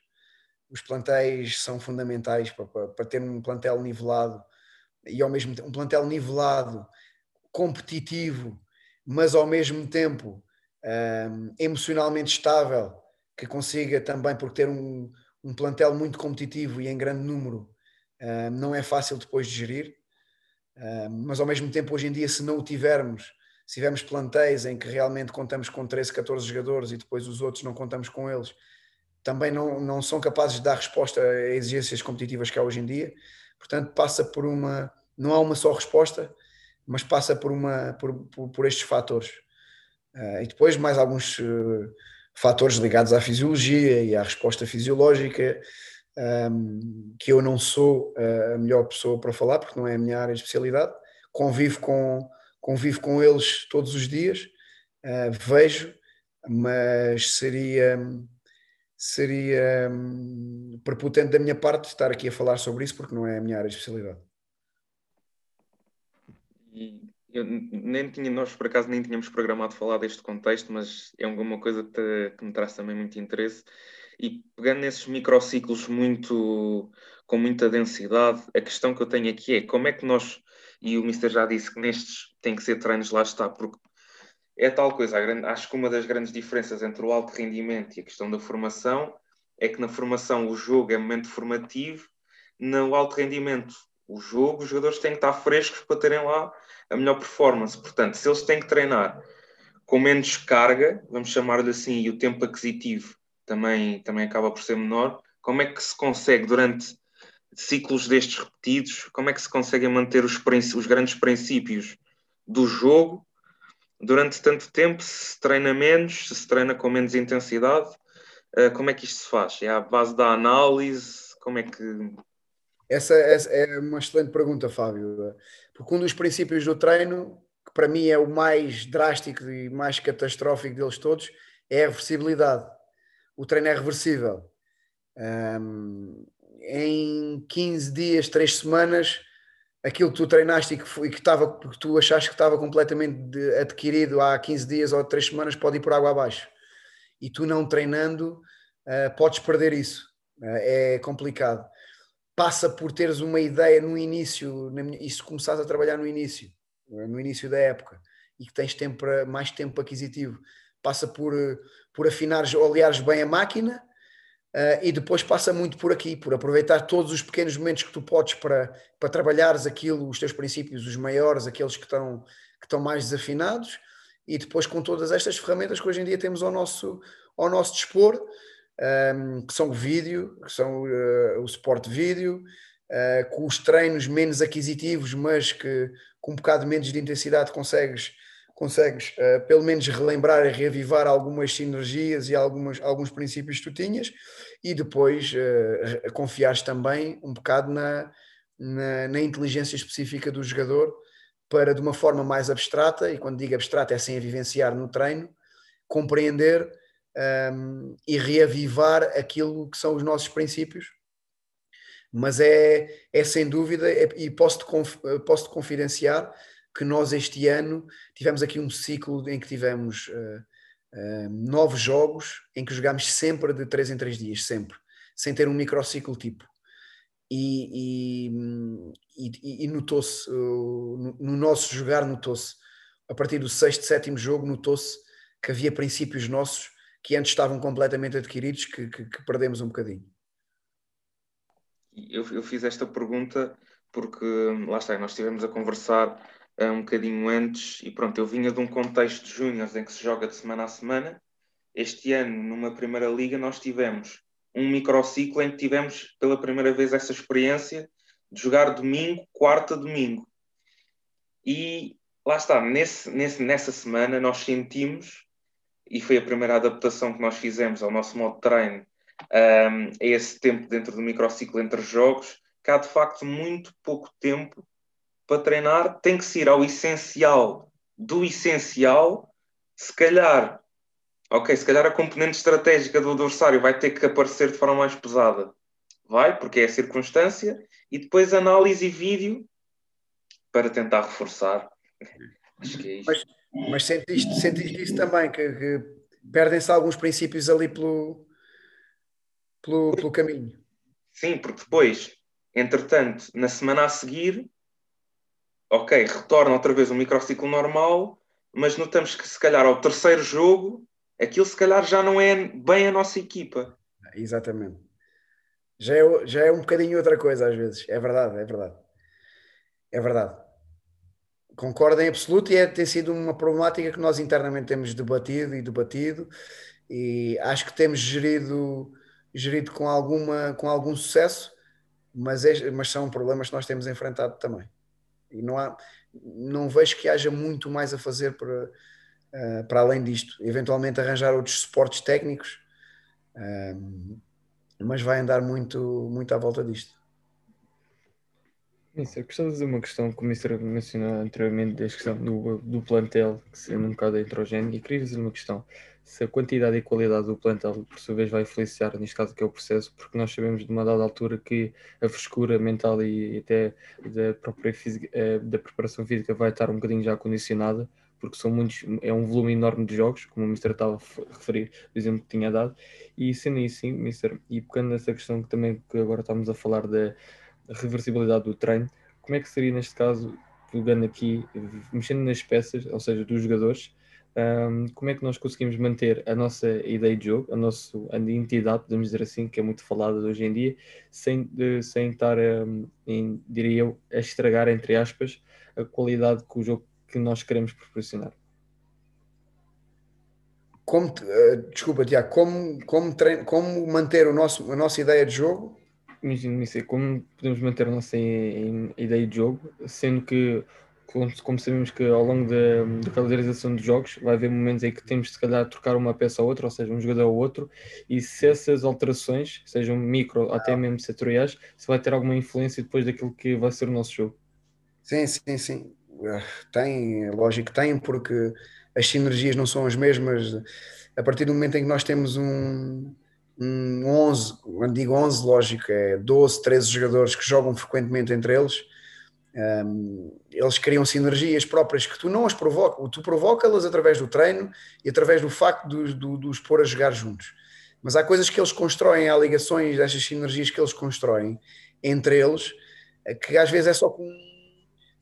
[SPEAKER 3] Os plantéis são fundamentais para, para, para ter um plantel nivelado e ao mesmo um plantel nivelado, competitivo, mas ao mesmo tempo um, ehm, emocionalmente estável, que consiga também, por ter um, um plantel muito competitivo e em grande número, não é fácil depois de gerir, mas ao mesmo tempo, hoje em dia, se não o tivermos, se tivermos plantéis em que realmente contamos com 13, 14 jogadores e depois os outros não contamos com eles, também não, não são capazes de dar resposta a exigências competitivas que há hoje em dia. Portanto, passa por uma. Não há uma só resposta, mas passa por, uma, por, por, por estes fatores. Uh, e depois mais alguns uh, fatores ligados à fisiologia e à resposta fisiológica, um, que eu não sou a melhor pessoa para falar, porque não é a minha área de especialidade. Convivo com, convivo com eles todos os dias, uh, vejo, mas seria, seria um, prepotente da minha parte estar aqui a falar sobre isso, porque não é a minha área de especialidade.
[SPEAKER 2] Eu nem tinha, nós por acaso nem tínhamos programado falar deste contexto, mas é alguma coisa que, que me traz também muito interesse E pegando nesses microciclos muito, com muita densidade, a questão que eu tenho aqui é como é que nós, e o Mister já disse que nestes tem que ser treinos, lá está, porque é tal coisa. Acho que uma das grandes diferenças entre o alto rendimento e a questão da formação é que na formação o jogo é momento formativo, no alto rendimento o jogo, os jogadores têm que estar frescos para terem lá a melhor performance. Portanto, se eles têm que treinar com menos carga, vamos chamar-lhe assim, e o tempo aquisitivo também, também acaba por ser menor, como é que se consegue durante ciclos destes repetidos, como é que se conseguem manter os, os grandes princípios do jogo durante tanto tempo, se treina menos, se se treina com menos intensidade, uh, como é que isto se faz? É à base da análise? Como é que.
[SPEAKER 3] Essa, essa, é uma excelente pergunta, Fábio. Porque um dos princípios do treino, que para mim é o mais drástico e mais catastrófico deles todos, é a reversibilidade. O treino é reversível. Um, em 15 dias, 3 semanas, aquilo que tu treinaste e que, foi, que, estava, que tu achaste que estava completamente adquirido há 15 dias ou 3 semanas pode ir por água abaixo. E tu não treinando, uh, podes perder isso. Uh, é complicado. Passa por teres uma ideia no início, e se começares a trabalhar no início, no início da época, e que tens tempo mais tempo aquisitivo, passa por, por afinares, oleares bem a máquina, Uh, e depois passa muito por aqui, por aproveitar todos os pequenos momentos que tu podes para, para trabalhares aquilo, os teus princípios, os maiores, aqueles que estão, que estão mais desafinados, e depois com todas estas ferramentas que hoje em dia temos ao nosso, ao nosso dispor, um, que são o vídeo, que são uh, o suporte vídeo, uh, com os treinos menos aquisitivos, mas que com um bocado menos de intensidade consegues consegues uh, pelo menos relembrar e reavivar algumas sinergias e algumas, alguns princípios que tu tinhas e depois uh, confiares também um bocado na, na, na, inteligência específica do jogador para de uma forma mais abstrata, e quando digo abstrata é sem a vivenciar no treino, compreender um, ehm, e reavivar aquilo que são os nossos princípios. Mas é, é sem dúvida, é, e posso-te conf, posso -te confidenciar que nós este ano tivemos aqui um ciclo em que tivemos uh, uh, nove jogos em que jogámos sempre de três em três dias, sempre, sem ter um microciclo tipo. E, e, e, e notou-se, uh, no, no, nosso jogar notou-se, a partir do sexto, sétimo jogo notou-se que havia princípios nossos que antes estavam completamente adquiridos que, que, que perdemos um bocadinho.
[SPEAKER 2] Eu, eu, fiz esta pergunta porque, lá está, nós estivemos a conversar um bocadinho antes, e pronto, eu vinha de um contexto de júniores em que se joga de semana a semana. Este ano, numa primeira liga, nós tivemos um microciclo em que tivemos pela primeira vez essa experiência de jogar domingo, quarta, domingo. E lá está, nesse, nesse, nessa semana nós sentimos, e foi a primeira adaptação que nós fizemos ao nosso modo de treino, um, a esse tempo dentro do microciclo entre jogos, que há de facto muito pouco tempo para treinar tem que ser ao essencial do essencial, se calhar, ok, se calhar a componente estratégica do adversário vai ter que aparecer de forma mais pesada. Vai, porque é a circunstância, e depois análise e vídeo para tentar reforçar. Acho que é isto.
[SPEAKER 3] Mas, mas sentiste, sentiste isso também, que, que perdem-se alguns princípios ali pelo, pelo, pelo caminho.
[SPEAKER 2] Sim, porque depois, entretanto, na semana a seguir, ok, retorna outra vez um microciclo normal, mas notamos que se calhar ao terceiro jogo, aquilo se calhar já não é bem a nossa equipa.
[SPEAKER 3] Exatamente. Já é, já é um bocadinho outra coisa às vezes. É verdade, é verdade. É verdade. Concordo em absoluto e é, tem sido uma problemática que nós internamente temos debatido e debatido e acho que temos gerido, gerido com, alguma, com algum sucesso, mas, é, mas são problemas que nós temos enfrentado também. E não, há, não vejo que haja muito mais a fazer para, uh, para além disto. Eventualmente arranjar outros suportes técnicos, uh, mas vai andar muito, muito à volta disto.
[SPEAKER 1] Mister, gostava de fazer uma questão que o Mister mencionou anteriormente, da questão do, do plantel, que sendo um bocado heterogéneo, e queria fazer uma questão se a quantidade e qualidade do plantel, por sua vez, vai influenciar, neste caso, que é o processo, porque nós sabemos de uma dada altura que a frescura mental e até da própria física, eh, da preparação física vai estar um bocadinho já condicionada porque são muitos, é um volume enorme de jogos, como o Mister estava a referir, o exemplo que tinha dado, e sendo assim, Mister, e pegando nessa questão que também que agora estamos a falar da reversibilidade do treino, como é que seria neste caso, pegando aqui, mexendo nas peças, ou seja, dos jogadores, um, como é que nós conseguimos manter a nossa ideia de jogo, a nossa identidade, podemos dizer assim, que é muito falada hoje em dia, sem, de, sem estar, um, em, diria eu, a estragar, entre aspas, a qualidade que o jogo que nós queremos proporcionar.
[SPEAKER 3] Como, uh, desculpa, Tiago, como, como, treino, como manter o nosso, a nossa ideia de jogo?
[SPEAKER 1] Imagino, como podemos manter a nossa ideia de jogo, sendo que como, sabemos que ao longo da, da calendarização dos jogos vai haver momentos em que temos de se calhar trocar uma peça a outra, ou seja, um jogador ao outro, e se essas alterações, sejam micro até mesmo setoriais, se vai ter alguma influência depois daquilo que vai ser o nosso jogo.
[SPEAKER 3] Sim, sim, sim. Tem, é lógico que tem, porque as sinergias não são as mesmas. A partir do momento em que nós temos um, um 11, quando digo 11, lógico, é 12, 13 jogadores que jogam frequentemente entre eles, um, eles criam sinergias próprias que tu não as provocas, tu provocas-las através do treino e através do facto de, de, de os pôr a jogar juntos. Mas há coisas que eles constroem, há ligações destas sinergias que eles constroem entre eles, que às vezes é só com um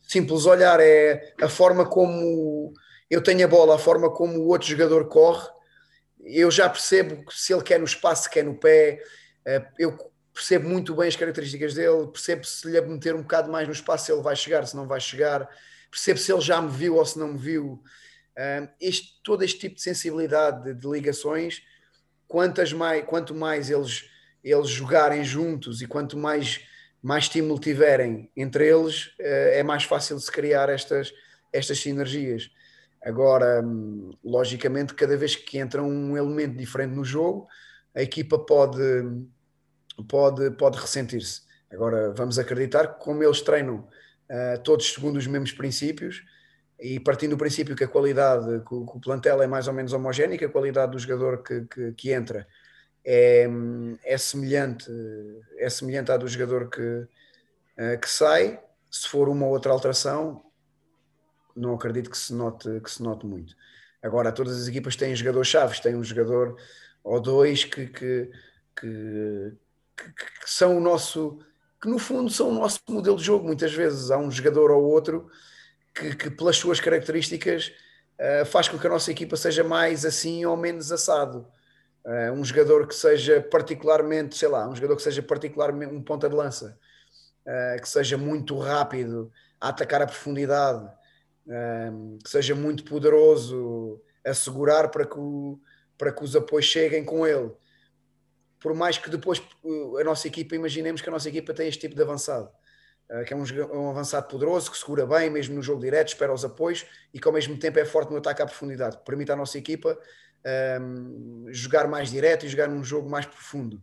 [SPEAKER 3] simples olhar, é a forma como eu tenho a bola, a forma como o outro jogador corre, eu já percebo se ele quer no espaço, quer no pé, eh, eu percebo muito bem as características dele, percebo se lhe meter um bocado mais no espaço se ele vai chegar, se não vai chegar, percebo se ele já me viu ou se não me viu. este, todo este tipo de sensibilidade de, ligações, quantas mais, quanto mais eles, eles jogarem juntos e quanto mais, mais estímulo tiverem entre eles, uh, é mais fácil de se criar estas, estas sinergias. Agora, hum, logicamente, cada vez que entra um elemento diferente no jogo, a equipa pode pode, pode ressentir-se. Agora, vamos acreditar que, como eles treinam uh, todos segundo os mesmos princípios e partindo do princípio que a qualidade, que o, que o plantel é mais ou menos homogéneo, a qualidade do jogador que, que, que, entra é, é, semelhante, é semelhante à do jogador que, uh, que sai. Se for uma ou outra alteração, não acredito que se note, que se note muito. Agora, todas as equipas têm jogadores chaves, têm um jogador ou dois que, que, que, que, que, são o nosso, que no fundo são o nosso modelo de jogo. Muitas vezes há um jogador ou outro que, que pelas suas características, uh, faz com que a nossa equipa seja mais assim ou menos assado. Uh, um jogador que seja particularmente, sei lá, um jogador que seja particularmente um ponta de lança, uh, que seja muito rápido a atacar a profundidade, que seja muito poderoso a segurar para que, o, para que os apoios cheguem com ele por mais que depois uh, a nossa equipa, imaginemos que a nossa equipa tem este tipo de avançado, uh, que é um, um, avançado poderoso, que segura bem, mesmo no jogo direto, espera os apoios e que ao mesmo tempo é forte no ataque à profundidade, permite à nossa equipa um, jogar mais direto e jogar num jogo mais profundo.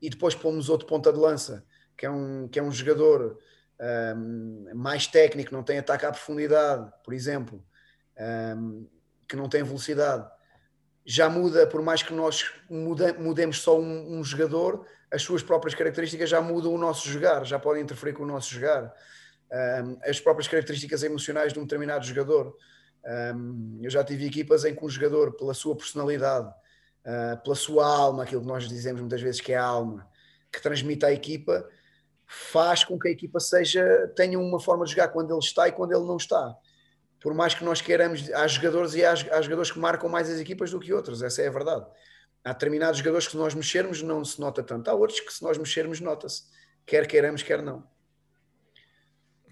[SPEAKER 3] E depois pomos outro ponta de lança, que é um, que é um jogador um, mais técnico, não tem ataque à profundidade, por exemplo, que não tem velocidade já muda, por mais que nós mudemos só um, um, jogador, as suas próprias características já mudam o nosso jogar, já podem interferir com o nosso jogar. Um, as próprias características emocionais de um determinado jogador. Um, eu já tive equipas em que um jogador, pela sua personalidade, uh, pela sua alma, aquilo que nós dizemos muitas vezes que é a alma, que transmite à equipa, faz com que a equipa seja tenha uma forma de jogar quando ele está e quando ele não está por mais que nós queiramos, há jogadores e há, há, jogadores que marcam mais as equipas do que outros, essa é a verdade. Há determinados jogadores que se nós mexermos não se nota tanto, há outros que se nós mexermos nota-se, quer queiramos, quer não.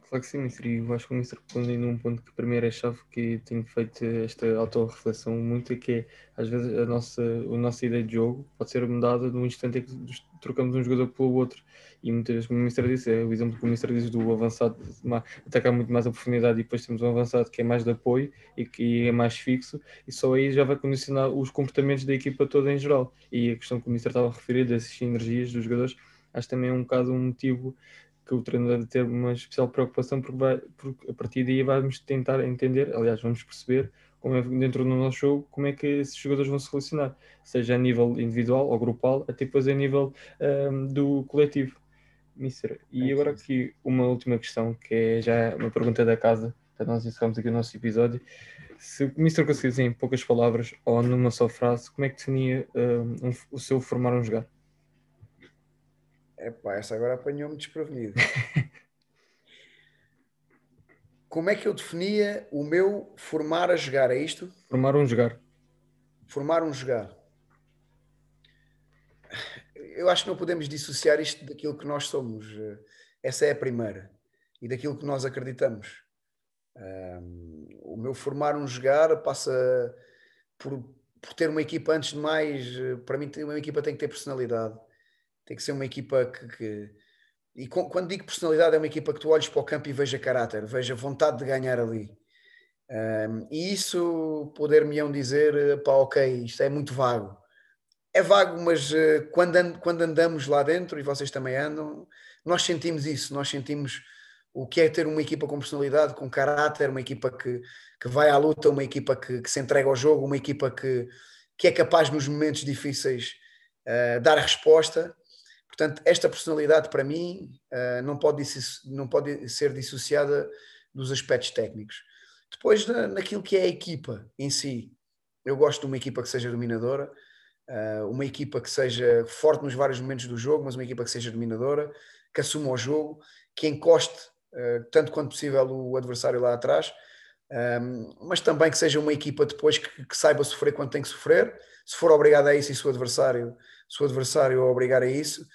[SPEAKER 1] Claro que sim, Mister, e o Mister responde num ponto que primeiro é chave que tenho feito esta autorreflexão muito, que é, às vezes a nossa, a nossa ideia de jogo pode ser mudada num instante em que trocamos um jogador pelo outro e muitas vezes, como o Ministro disse, é o exemplo que o Ministro diz do avançado atacar muito mais a profundidade e depois temos um avançado que é mais de apoio e que é mais fixo e só aí já vai condicionar os comportamentos da equipa toda em geral. E a questão que o Ministro estava a referir das sinergias dos jogadores, acho também é um caso, um motivo que o treinador deve ter uma especial preocupação porque, vai, porque a partir daí vamos tentar entender, aliás, vamos perceber como é dentro do nosso jogo, como é que esses jogadores vão se relacionar, seja a nível individual ou grupal, até depois a nível um, do coletivo. Mister, e é agora aqui uma última questão, que é já uma pergunta da casa, para nós encerrarmos aqui o nosso episódio. Se o Mister conseguisse em poucas palavras ou numa só frase, como é que definia uh, um, o seu formar um jogar?
[SPEAKER 3] É pá, essa agora apanhou-me desprevenido. (laughs) como é que eu definia o meu formar a jogar? É isto?
[SPEAKER 1] Formar um jogar.
[SPEAKER 3] Formar um jogar. Eu acho que não podemos dissociar isto daquilo que nós somos. Essa é a primeira. E daquilo que nós acreditamos. Um, o meu formar um jogar passa por, por, ter uma equipa, antes de mais, para mim, uma equipa tem que ter personalidade, tem que ser uma equipa que. que e com, quando digo personalidade, é uma equipa que tu olhes para o campo e veja caráter, veja vontade de ganhar ali. Um, e isso poder-me-ão dizer, pá, ok, isto é muito vago. É vago, mas uh, quando, and, quando andamos lá dentro, e vocês também andam, nós sentimos isso, nós sentimos o que é ter uma equipa com personalidade, com caráter, uma equipa que, que vai à luta, uma equipa que, que se entrega ao jogo, uma equipa que, que é capaz nos momentos difíceis uh, dar resposta. Portanto, esta personalidade para mim uh, não, pode, não pode ser dissociada dos aspectos técnicos. Depois, na, naquilo que é a equipa em si, eu gosto de uma equipa que seja dominadora, uma equipa que seja forte nos vários momentos do jogo, mas uma equipa que seja dominadora, que assuma o jogo, que encoste eh, tanto quanto possível o adversário lá atrás, ehm, mas também que seja uma equipa depois que, que, saiba sofrer quando tem que sofrer, se for obrigado a isso e se o adversário, se o adversário obrigar a isso,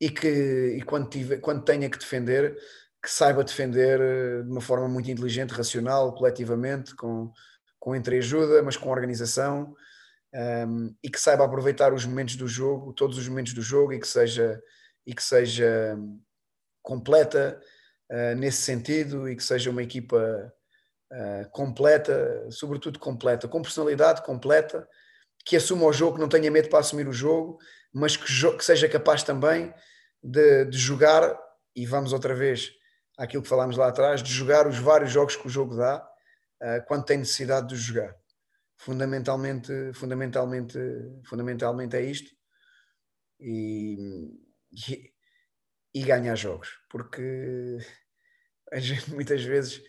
[SPEAKER 3] e que e quando, tiver, quando tenha que defender, que saiba defender de uma forma muito inteligente, racional, coletivamente, com, com entreajuda, mas com organização, um, e que saiba aproveitar os momentos do jogo, todos os momentos do jogo, e que seja, e que seja completa uh, nesse sentido e que seja uma equipa uh, completa, sobretudo completa, com personalidade completa, que assuma o jogo, que não tenha medo para assumir o jogo, mas que, que seja capaz também de, de, jogar, e vamos outra vez àquilo que falámos lá atrás, de jogar os vários jogos que o jogo dá uh, quando tem necessidade de jogar. Fundamentalmente, fundamentalmente, fundamentalmente é isto. E, e, e ganhar jogos, porque muitas vezes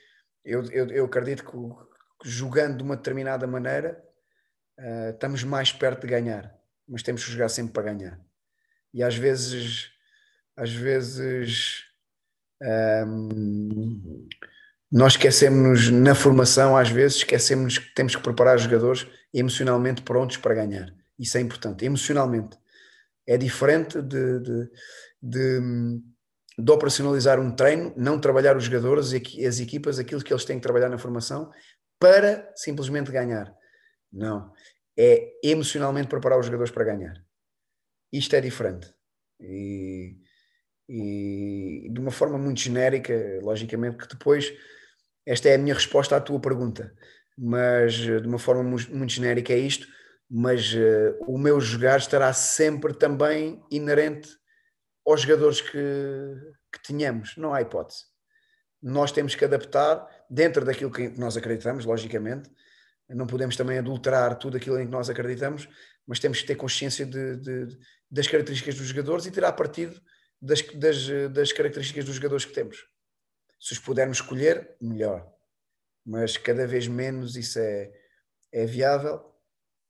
[SPEAKER 3] eu, eu, eu acredito que, que, jogando de uma determinada maneira uh, estamos mais perto de ganhar, mas temos que jogar sempre para ganhar. E às vezes, às vezes um, nós esquecemos na formação, às vezes esquecemos que temos que preparar os jogadores emocionalmente prontos para ganhar. Isso é importante, emocionalmente. É diferente de, de de, de operacionalizar um treino, não trabalhar os jogadores e as equipas, aquilo que eles têm que trabalhar na formação, para simplesmente ganhar. Não. É emocionalmente preparar os jogadores para ganhar. Isto é diferente. E, e de uma forma muito genérica, logicamente, que depois esta é a minha resposta à tua pergunta, mas de uma forma muito genérica é isto. Mas uh, o meu jogar estará sempre também inerente aos jogadores que, que tínhamos. Não há hipótese. Nós temos que adaptar dentro daquilo que nós acreditamos, logicamente. Não podemos também adulterar tudo aquilo em que nós acreditamos, mas temos que ter consciência de, de, das características dos jogadores e tirar partido das, das, das características dos jogadores que temos. Se os pudermos escolher, melhor. Mas cada vez menos isso é, é viável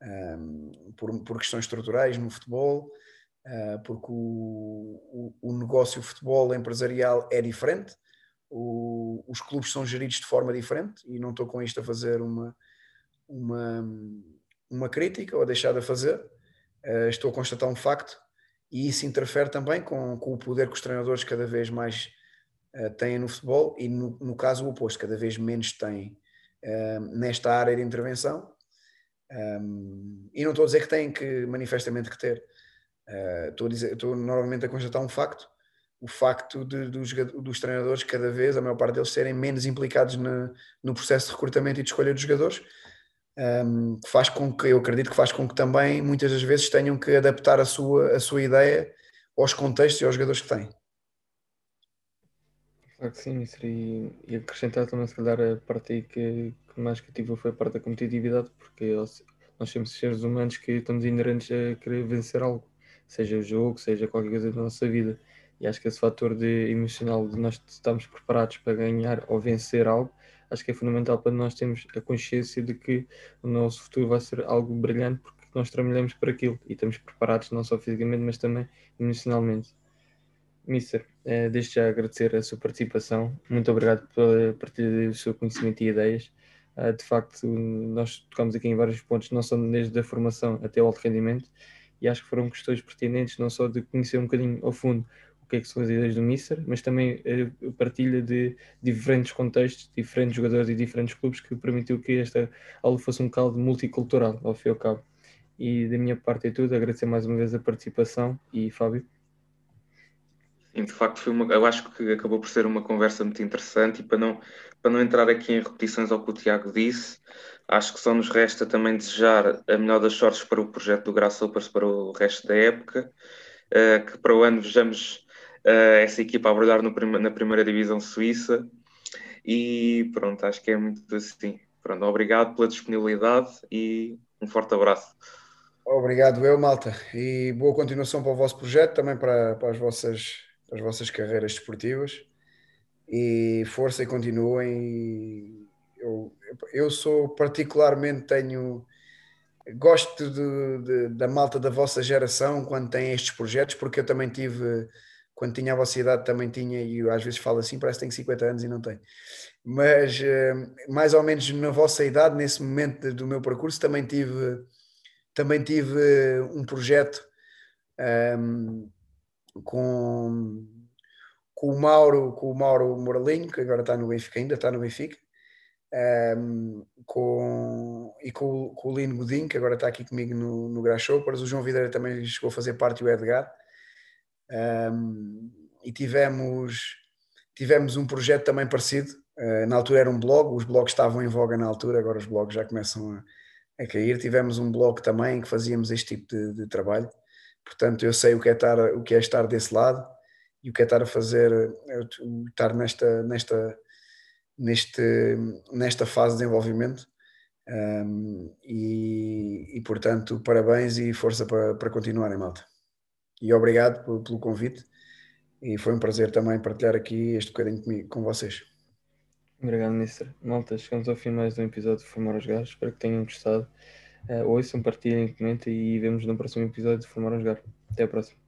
[SPEAKER 3] um, por, por questões estruturais no futebol uh, porque o, o, o, negócio futebol empresarial é diferente, o, os clubes são geridos de forma diferente e não estou com isto a fazer uma, uma, uma crítica ou a deixar de fazer, uh, estou a constatar um facto e isso interfere também com, com o poder que os treinadores cada vez mais uh, têm no futebol e no, no, caso o oposto, cada vez menos têm nesta área de intervenção. Um, e não estou a dizer que têm que manifestamente que ter, estou, a dizer, estou normalmente a constatar um facto, o facto de, dos, dos, treinadores cada vez, a maior parte deles, serem menos implicados no, no processo de recrutamento e de escolha dos jogadores, um, que faz com que, eu acredito que faz com que também, muitas das vezes, tenham que adaptar a sua, a sua ideia aos contextos e aos jogadores que têm.
[SPEAKER 1] Claro que sim, e, acrescentar também, se calhar, a parte que, que mais cativa foi a parte da competitividade, porque nós somos seres humanos que estamos inerentes a querer vencer algo seja o jogo, seja qualquer coisa da nossa vida. E acho que esse fator de emocional de nós estarmos preparados para ganhar ou vencer algo acho que é fundamental para nós termos a consciência de que o nosso futuro vai ser algo brilhante porque nós trabalhamos para aquilo e estamos preparados não só fisicamente, mas também emocionalmente. Mister, eh, desde já agradecer a sua participação. Muito obrigado pela partilha do seu conhecimento e ideias. Uh, de facto, nós tocamos aqui em vários pontos, não só desde a formação até o alto rendimento, e acho que foram questões pertinentes, não só de conhecer um bocadinho ao fundo o que é que são as ideias do Mister, mas também a partilha de diferentes contextos, diferentes jogadores e diferentes clubes que permitiu que esta aula fosse um caldo multicultural, ao fim e ao cabo. E da minha parte é tudo, agradecer mais uma vez a participação e Fábio.
[SPEAKER 2] Sim, de facto, foi uma, eu acho que acabou por ser uma conversa muito interessante e para não, para não entrar aqui em repetições ao que o Tiago disse, acho que só nos resta também desejar a melhor das sortes para o projeto do Grasshoppers para o resto da época, uh, que para o ano vejamos uh, essa equipa a brilhar no, na primeira divisão suíça e pronto, acho que é muito assim. Pronto, obrigado pela disponibilidade e um forte abraço.
[SPEAKER 3] Obrigado eu, malta, e boa continuação para o vosso projeto, também para, para as vossas as vossas carreiras desportivas e força e continuem. Eu, eu sou particularmente tenho gosto de, de, da malta da vossa geração quando tem estes projetos, porque eu também tive, quando tinha a vossa idade, também tinha, e às vezes falo assim, parece que tenho 50 anos e não tenho, mas eh, mais ou menos na vossa idade, nesse momento do meu percurso, também tive, também tive um projeto um, com, com o Mauro, com o Mauro Moralinho, que agora está no Benfica, ainda está no Benfica, um, com, e com, com, o Lino Godinho, que agora está aqui comigo no, no Grasshoppers, o João Videira também chegou a fazer parte e o Edgar, um, e tivemos, tivemos um projeto também parecido, uh, na altura era um blog, os blogs estavam em voga na altura, agora os blogs já começam a, a cair, tivemos um blog também que fazíamos este tipo de, de trabalho, Portanto, eu sei o que é estar, o que é estar desse lado e o que é estar a fazer, é estar nesta, nesta, neste, nesta fase de desenvolvimento. Um, e, e, portanto, parabéns e força para, para continuarem, malta. E obrigado pelo, convite. E foi um prazer também partilhar aqui este bocadinho comigo, com vocês.
[SPEAKER 1] Obrigado, Mister. Malta, chegamos ao fim mais de um episódio de Formar os Gajos. Espero que tenham gostado. Uh, ouçam, partilhem, comentem e vemos no próximo episódio de Formar a Jogar. Até a próxima.